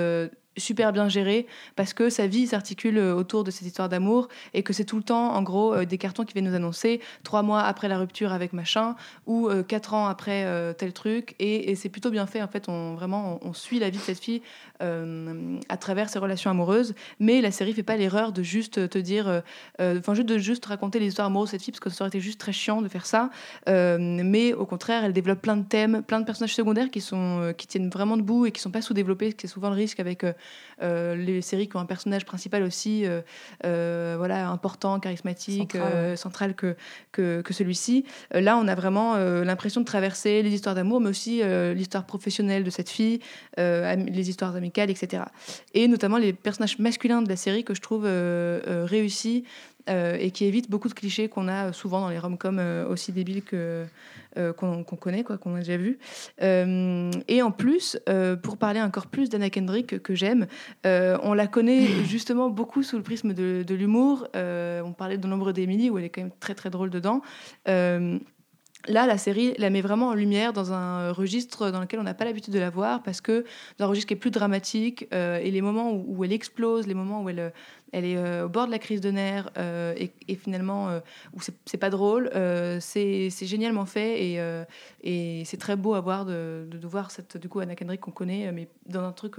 Super bien géré parce que sa vie s'articule euh, autour de cette histoire d'amour et que c'est tout le temps en gros euh, des cartons qui viennent nous annoncer trois mois après la rupture avec machin ou euh, quatre ans après tel truc et, c'est plutôt bien fait en fait on vraiment on, suit la vie de cette fille à travers ses relations amoureuses. Mais la série fait pas l'erreur de juste te dire enfin juste de juste raconter les histoires amoureuses de cette fille parce que ça aurait été juste très chiant de faire ça mais au contraire elle développe plein de thèmes plein de personnages secondaires qui sont qui tiennent vraiment debout et qui sont pas sous-développés ce qui est souvent le risque avec les séries qui ont un personnage principal aussi euh, euh, voilà important charismatique Central, euh, central que que, que celui-ci. Euh, là on a vraiment euh, l'impression de traverser les histoires d'amour mais aussi euh, l'histoire professionnelle de cette fille euh, les histoires amicales etc et notamment les personnages masculins de la série que je trouve euh, euh, réussis euh, et qui évite beaucoup de clichés qu'on a souvent dans les rom-coms euh, aussi débiles que euh, qu'on connaît, quoi, qu'on a déjà vu. Euh, et en plus, euh, pour parler encore plus d'Anna Kendrick que, j'aime, euh, on la connaît <coughs> justement beaucoup sous le prisme de, de l'humour. Euh, on parlait de Nombre d'Emily où elle est quand même très très drôle dedans. Euh, Là, la série la met vraiment en lumière dans un registre dans lequel on n'a pas l'habitude de la voir parce que dans un registre qui est plus dramatique euh, et les moments où, où elle explose, les moments où elle, euh, elle est euh, au bord de la crise de nerfs euh, et, et finalement euh, où c'est pas drôle, euh, c'est génialement fait et, et c'est très beau à voir de, de, de voir cette du coup Anna Kendrick qu'on connaît mais dans un truc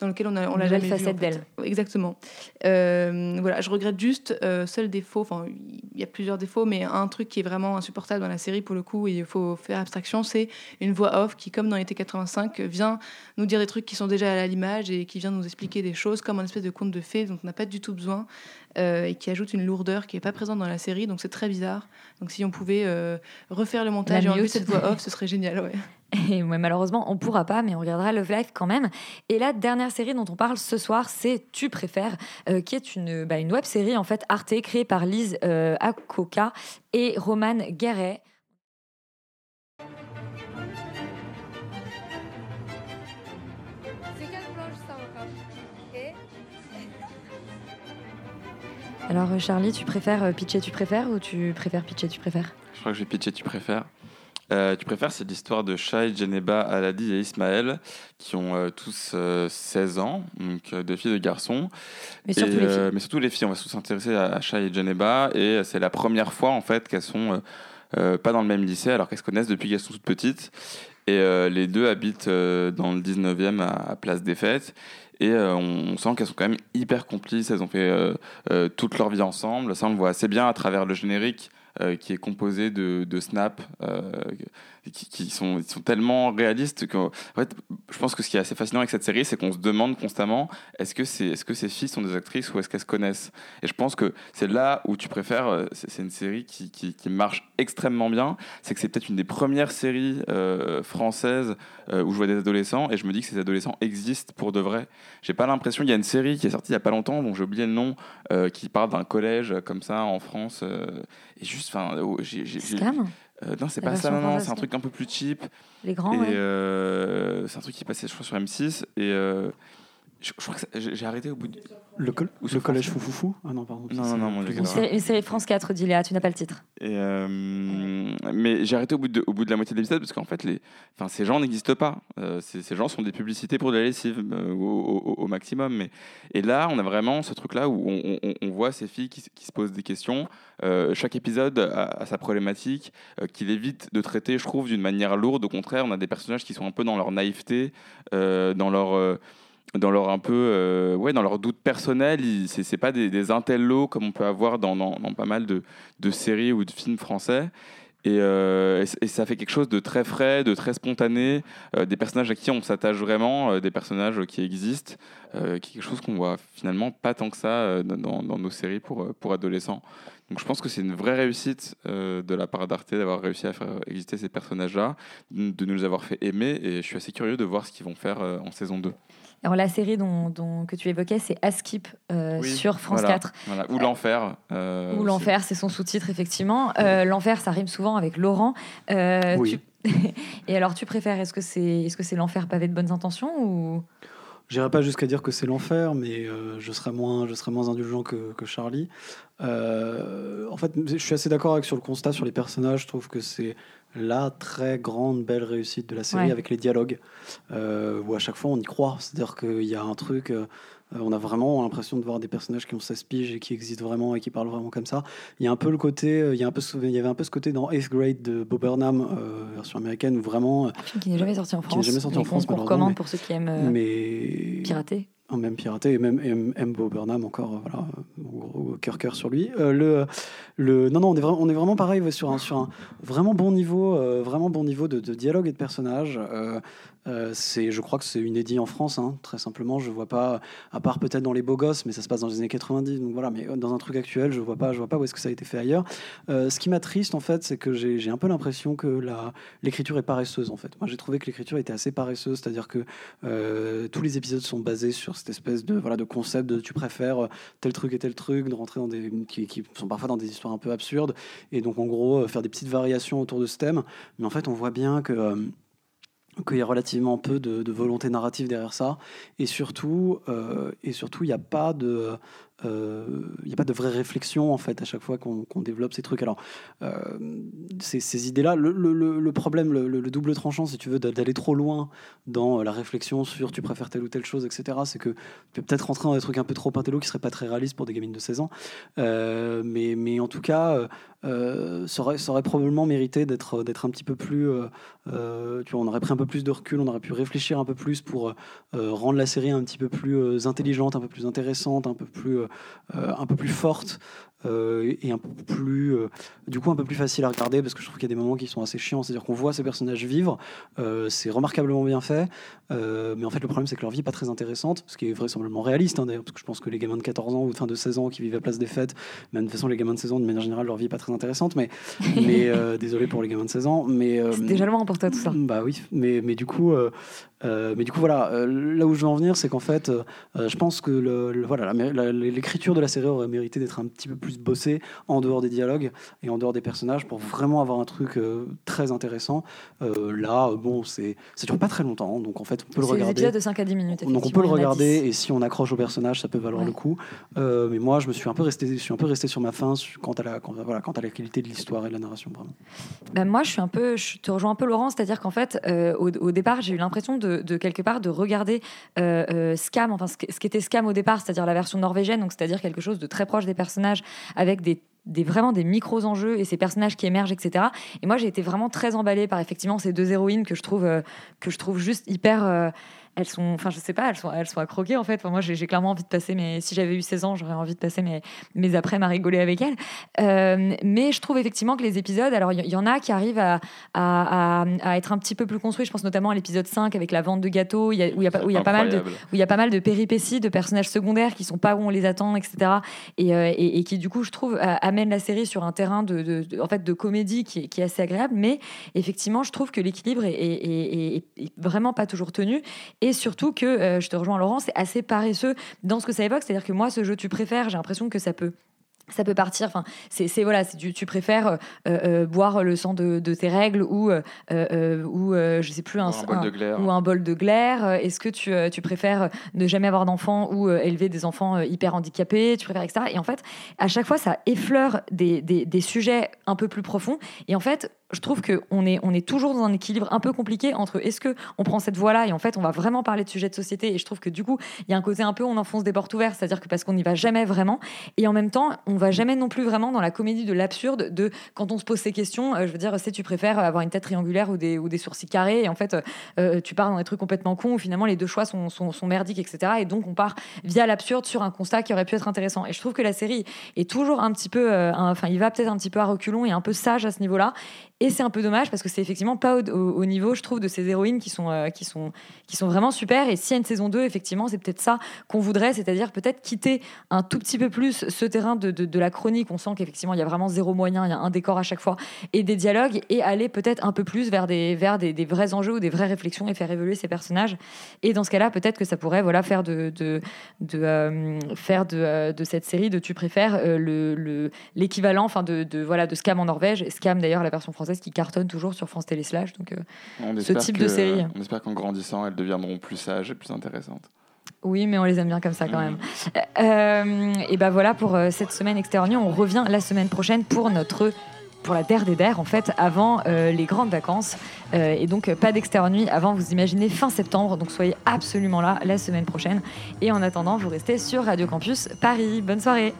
dans lequel on a on l'a jamais facette en fait. d'elle. Exactement. Voilà, je regrette juste seul défaut. Enfin, il y a plusieurs défauts, mais un truc qui est vraiment insupportable dans la série pour le coup, et il faut faire abstraction, c'est une voix off qui, comme dans l'été 85, vient nous dire des trucs qui sont déjà à l'image et qui vient nous expliquer des choses comme un espèce de conte de fées dont on n'a pas du tout besoin euh, et qui ajoute une lourdeur qui n'est pas présente dans la série. Donc c'est très bizarre. Donc si on pouvait euh, refaire le montage La et enlever cette voix off, ce serait génial. Ouais. Et ouais, malheureusement, on pourra pas, mais on regardera Love Life quand même. Et la dernière série dont on parle ce soir, c'est Tu préfères, euh, qui est une, bah, une web série en fait Arte créée par Lise Akoka et Roman Guéret. Alors euh, Charlie, tu préfères euh, pitcher, tu préfères ou tu préfères pitcher, tu préfères? Je crois que je vais pitcher Tu préfères. Euh, tu préfères, c'est l'histoire de Shai, Geneba, Aladi et Ismaël, qui ont euh, tous euh, 16 ans, donc deux filles et deux garçons. Mais surtout Et, les filles. mais surtout les filles, on va surtout s'intéresser à, à Shai et Geneba, et c'est la première fois en fait qu'elles sont pas dans le même lycée, alors qu'elles se connaissent depuis qu'elles sont toutes petites. Et les deux habitent dans le 19e à, à Place des Fêtes. Et euh, on, sent qu'elles sont quand même hyper complices. Elles ont fait euh, euh, toute leur vie ensemble. Ça, on le voit assez bien à travers le générique euh, qui est composé de, de snaps euh, qui, qui sont, ils sont tellement réalistes que, en fait, je pense que ce qui est assez fascinant avec cette série, c'est qu'on se demande constamment est-ce que, c'est, est-ce que ces filles sont des actrices ou est-ce qu'elles se connaissent? Et je pense que c'est là où tu préfères. euh, C'est, une série qui, qui, qui marche extrêmement bien. C'est que c'est peut-être une des premières séries françaises où je vois des adolescents et je me dis que ces adolescents existent pour de vrai. J'ai pas l'impression. Il y a une série qui est sortie il y a pas longtemps, dont j'ai oublié le nom, qui parle d'un collège comme ça en France. et juste, enfin, oh, j'ai, j'ai- j'ai- Scam euh, non, c'est La pas ça, non, c'est un truc un peu plus cheap. Les grands, Et ouais. euh, c'est un truc qui passait, je crois, sur M6. Et, euh, Je, je crois que j'ai arrêté au bout de. Le, col- Ou le collège Foufoufou Ah non, pardon. Non, non, non, mon Une série, France 4, dit Léa, tu n'as pas le titre. Et euh, mais j'ai arrêté au bout, de, au bout de la moitié de l'épisode parce qu'en fait, les, enfin, ces gens n'existent pas. Euh, ces, ces gens sont des publicités pour de la lessive euh, au, au- au maximum. Mais, et là, on a vraiment ce truc-là où on, on- on voit ces filles qui, qui se posent des questions. Euh, chaque épisode a, a sa problématique euh, qu'il évite de traiter, je trouve, d'une manière lourde. Au contraire, on a des personnages qui sont un peu dans leur naïveté, euh, dans leur. Dans leur un peu euh, ouais dans leur doute personnel c'est c'est pas des, des intellos comme on peut avoir dans, dans, pas mal de, de séries ou de films français et, euh, et ça fait quelque chose de très frais, de très spontané, euh, des personnages à qui on s'attache vraiment, des personnages qui existent, quelque chose qu'on voit finalement pas tant que ça dans, dans nos séries pour, pour adolescents. Donc je pense que c'est une vraie réussite de la part d'Arte d'avoir réussi à faire exister ces personnages-là, de nous les avoir fait aimer, et je suis assez curieux de voir ce qu'ils vont faire en saison 2. Alors la série dont, dont- que tu évoquais, c'est Askip euh, Oui, sur France voilà, 4. voilà. Ou l'enfer. euh, Ou l'enfer, c'est son sous-titre, effectivement. Euh, l'enfer, ça rime souvent avec Laurent. Euh, Oui. tu- <laughs> Et alors, tu préfères, est-ce que c'est est -ce c'est l'enfer pavé de bonnes intentions ou... J'irai pas jusqu'à dire que c'est l'enfer, mais euh, je, serais moins, je serais moins indulgent que, que Charlie. Euh, en fait, je suis assez d'accord avec sur le constat sur les personnages. Je trouve que c'est la très grande, belle réussite de la série Ouais. avec les dialogues, euh, où à chaque fois on y croit. C'est-à-dire qu'il y a un truc. euh, on a vraiment l'impression de voir des personnages qui ont 16 piges et qui existent vraiment et qui parlent vraiment comme ça. Il y a un peu le côté, euh, il y, a un peu, il y avait un peu ce côté dans 8th Grade de Bob Burnham, euh, version américaine, où vraiment. film qui n'est jamais sorti en qui n'est France. jamais sorti en France, qu'on- recommande mais- pour ceux qui aiment mais pirater. En même piraté et même M. M. Bo Burnham encore euh, voilà euh, cœur cœur sur lui Euh, le le non non on est vraiment on est vraiment pareil sur un sur un vraiment bon niveau vraiment bon niveau de, de dialogue et de personnages Euh, euh, je crois que c'est inédit en France hein, très simplement. Je vois pas à part peut-être dans les beaux gosses mais ça se passe dans les années 90 donc voilà mais dans un truc actuel je vois pas je vois pas où est-ce que ça a été fait ailleurs. Euh, ce qui m'attriste en fait c'est que j'ai un peu l'impression que l'écriture est paresseuse en fait. Moi j'ai trouvé que l'écriture était assez paresseuse c'est-à-dire que euh, tous les épisodes sont basés sur cette espèce de voilà de concept de tu préfères euh, tel truc et tel truc, de rentrer dans des qui, sont parfois dans des histoires un peu absurdes et donc en gros euh, faire des petites variations autour de ce thème. Mais en fait, on voit bien que euh, qu'il y a relativement peu de, volonté narrative derrière ça. Et surtout euh, et surtout il n'y a pas de euh, il n'y a pas de vraie réflexion en fait à chaque fois qu'on développe ces trucs. Alors euh, ces, ces idées là le, problème le, le- le double tranchant si tu veux d'a- d'aller trop loin dans la réflexion sur tu préfères telle ou telle chose etc c'est que tu peux peut-être rentrer dans des trucs un peu trop intello qui seraient pas très réalistes pour des gamines de 16 ans. Euh, mais, mais en tout cas euh, euh, ça, aurait, ça aurait probablement mérité d'être un petit peu plus euh, euh, tu vois on aurait pris un peu plus de recul on aurait pu réfléchir un peu plus pour euh, euh, rendre la série un petit peu plus euh, intelligente un peu plus intéressante un peu plus euh, euh, un peu plus forte euh, et un peu plus euh, du coup un peu plus facile à regarder parce que je trouve qu'il y a des moments qui sont assez chiants c'est à dire qu'on voit ces personnages vivre euh, c'est remarquablement bien fait euh, mais en fait le problème c'est que leur vie est pas très intéressante ce qui est vraisemblablement réaliste hein, d'ailleurs parce que je pense que les gamins de 14 ans ou enfin de 16 ans qui vivent à Place des Fêtes même de toute façon les gamins de 16 ans de manière générale leur vie est pas très intéressante mais <laughs> mais euh, désolé pour les gamins de 16 ans mais euh, C'est déjà loin pour toi tout ça. bah oui, mais, mais du coup, euh, euh, mais du coup voilà, euh, là où je veux en venir, c'est qu'en fait, euh, euh, je pense que le, le- voilà, la- la- l'écriture de la série aurait mérité d'être un petit peu plus bossée en dehors des dialogues et en dehors des personnages pour vraiment avoir un truc euh, très intéressant. Euh, là, euh, bon, c'est ça dure pas très longtemps, donc en fait, on peut le C'est regarder. épisodes de 5 à 10 minutes. Donc on peut le regarder 10. et si on accroche au personnage, ça peut valoir Ouais. le coup. Euh, mais moi, je me suis un peu resté, je suis un peu resté sur ma su- quant à la, quant, voilà, quant à la qualité de l'histoire et de la narration, vraiment. Ben, moi, je suis un peu, je te rejoins un peu Laurent, c'est-à-dire qu'en fait, au, au départ, j'ai eu l'impression de, de quelque part de regarder Scam, enfin ce, qui- ce qui était Scam au départ, c'est-à-dire la version norvégienne, donc c'est-à-dire quelque chose de très proche des personnages, avec des des, vraiment des micros enjeux et ces personnages qui émergent etc et moi j'ai été vraiment très emballée par effectivement ces deux héroïnes que je trouve euh, que je trouve juste hyper euh, elles sont enfin je sais pas elles sont elles sont à croquer en fait. Enfin, moi j'ai clairement envie de passer mais si j'avais eu 16 ans j'aurais envie de passer mes mes après à rigoler avec elles. Euh, mais je trouve effectivement que les épisodes alors il y, y en a qui arrivent à, à, à- à être un petit peu plus construits. Je pense notamment à l'épisode 5 avec la vente de gâteaux il y a- où il y a pas- où il y a pas mal de où y a pas mal de péripéties de personnages secondaires qui sont pas où on les attend etc et, euh, et- et qui du coup je trouve euh, amènent la série sur un terrain de, de- de- en fait de comédie qui est, qui est assez agréable. Mais effectivement je trouve que l'équilibre est- est- est- est vraiment pas toujours tenu et surtout que euh, je te rejoins Laurent c'est assez paresseux dans ce que ça évoque c'est à dire que moi ce jeu tu préfères j'ai l'impression que ça peut ça peut partir. Enfin, c'est voilà, c'est du- tu préfères euh, euh, boire le sang de, de tes règles ou euh, ou je sais plus un, Ou un bol de glaire. ou un bol de glaire. Est-ce que tu, tu préfères ne jamais avoir d'enfants ou élever des enfants hyper handicapés Tu préfères etc. Et en fait, à chaque fois, ça effleure des, des, des sujets un peu plus profonds. Et en fait, je trouve que on est on est toujours dans un équilibre un peu compliqué entre est-ce que on prend cette voie-là et en fait on va vraiment parler de sujets de société. Et je trouve que du coup, il y a un côté un peu on enfonce des portes ouvertes, c'est-à-dire que parce qu'on n'y va jamais vraiment et en même temps, on va jamais non plus vraiment dans la comédie de l'absurde de quand on se pose ces questions. euh, je veux dire, c'est tu préfères avoir une tête triangulaire ou des, ou des sourcils carrés et en fait, euh, tu pars dans des trucs complètement cons où finalement les deux choix sont, sont, merdiques, etc. Et donc on part via l'absurde sur un constat qui aurait pu être intéressant. Et je trouve que la série est toujours un petit peu, euh, enfin, il va peut-être un petit peu à reculons et un peu sage à ce niveau-là. Et c'est un peu dommage parce que c'est effectivement pas au, au- au niveau, je trouve, de ces héroïnes qui sont, euh, qui sont, qui sont vraiment super. Et s'il y a une saison 2, effectivement, c'est peut-être ça qu'on voudrait, c'est-à-dire peut-être quitter un tout petit peu plus ce terrain de, de, la chronique. On sent qu'effectivement, il y a vraiment zéro moyen, il y a un décor à chaque fois et des dialogues et aller peut-être un peu plus vers des, vers des, des vrais enjeux ou des vraies réflexions et faire évoluer ces personnages. Et dans ce cas-là, peut-être que ça pourrait voilà, faire de, de, de, euh, faire de, euh, de cette série de Tu préfères euh, le- le- l'équivalent enfin de, voilà, de Scam en Norvège. Scam, d'ailleurs, la version française qui cartonne toujours sur France Télé Slash. Donc, euh, ce type que- de série. On espère qu'en grandissant, elles deviendront plus sages et plus intéressantes. Oui, mais on les aime bien comme ça quand même. Euh, et ben voilà pour euh, cette semaine externe. On revient la semaine prochaine pour notre pour la der des der en fait avant euh, les grandes vacances Euh, et donc pas d'externe nuit avant vous imaginez fin septembre donc soyez absolument là la semaine prochaine et en attendant vous restez sur Radio Campus Paris bonne soirée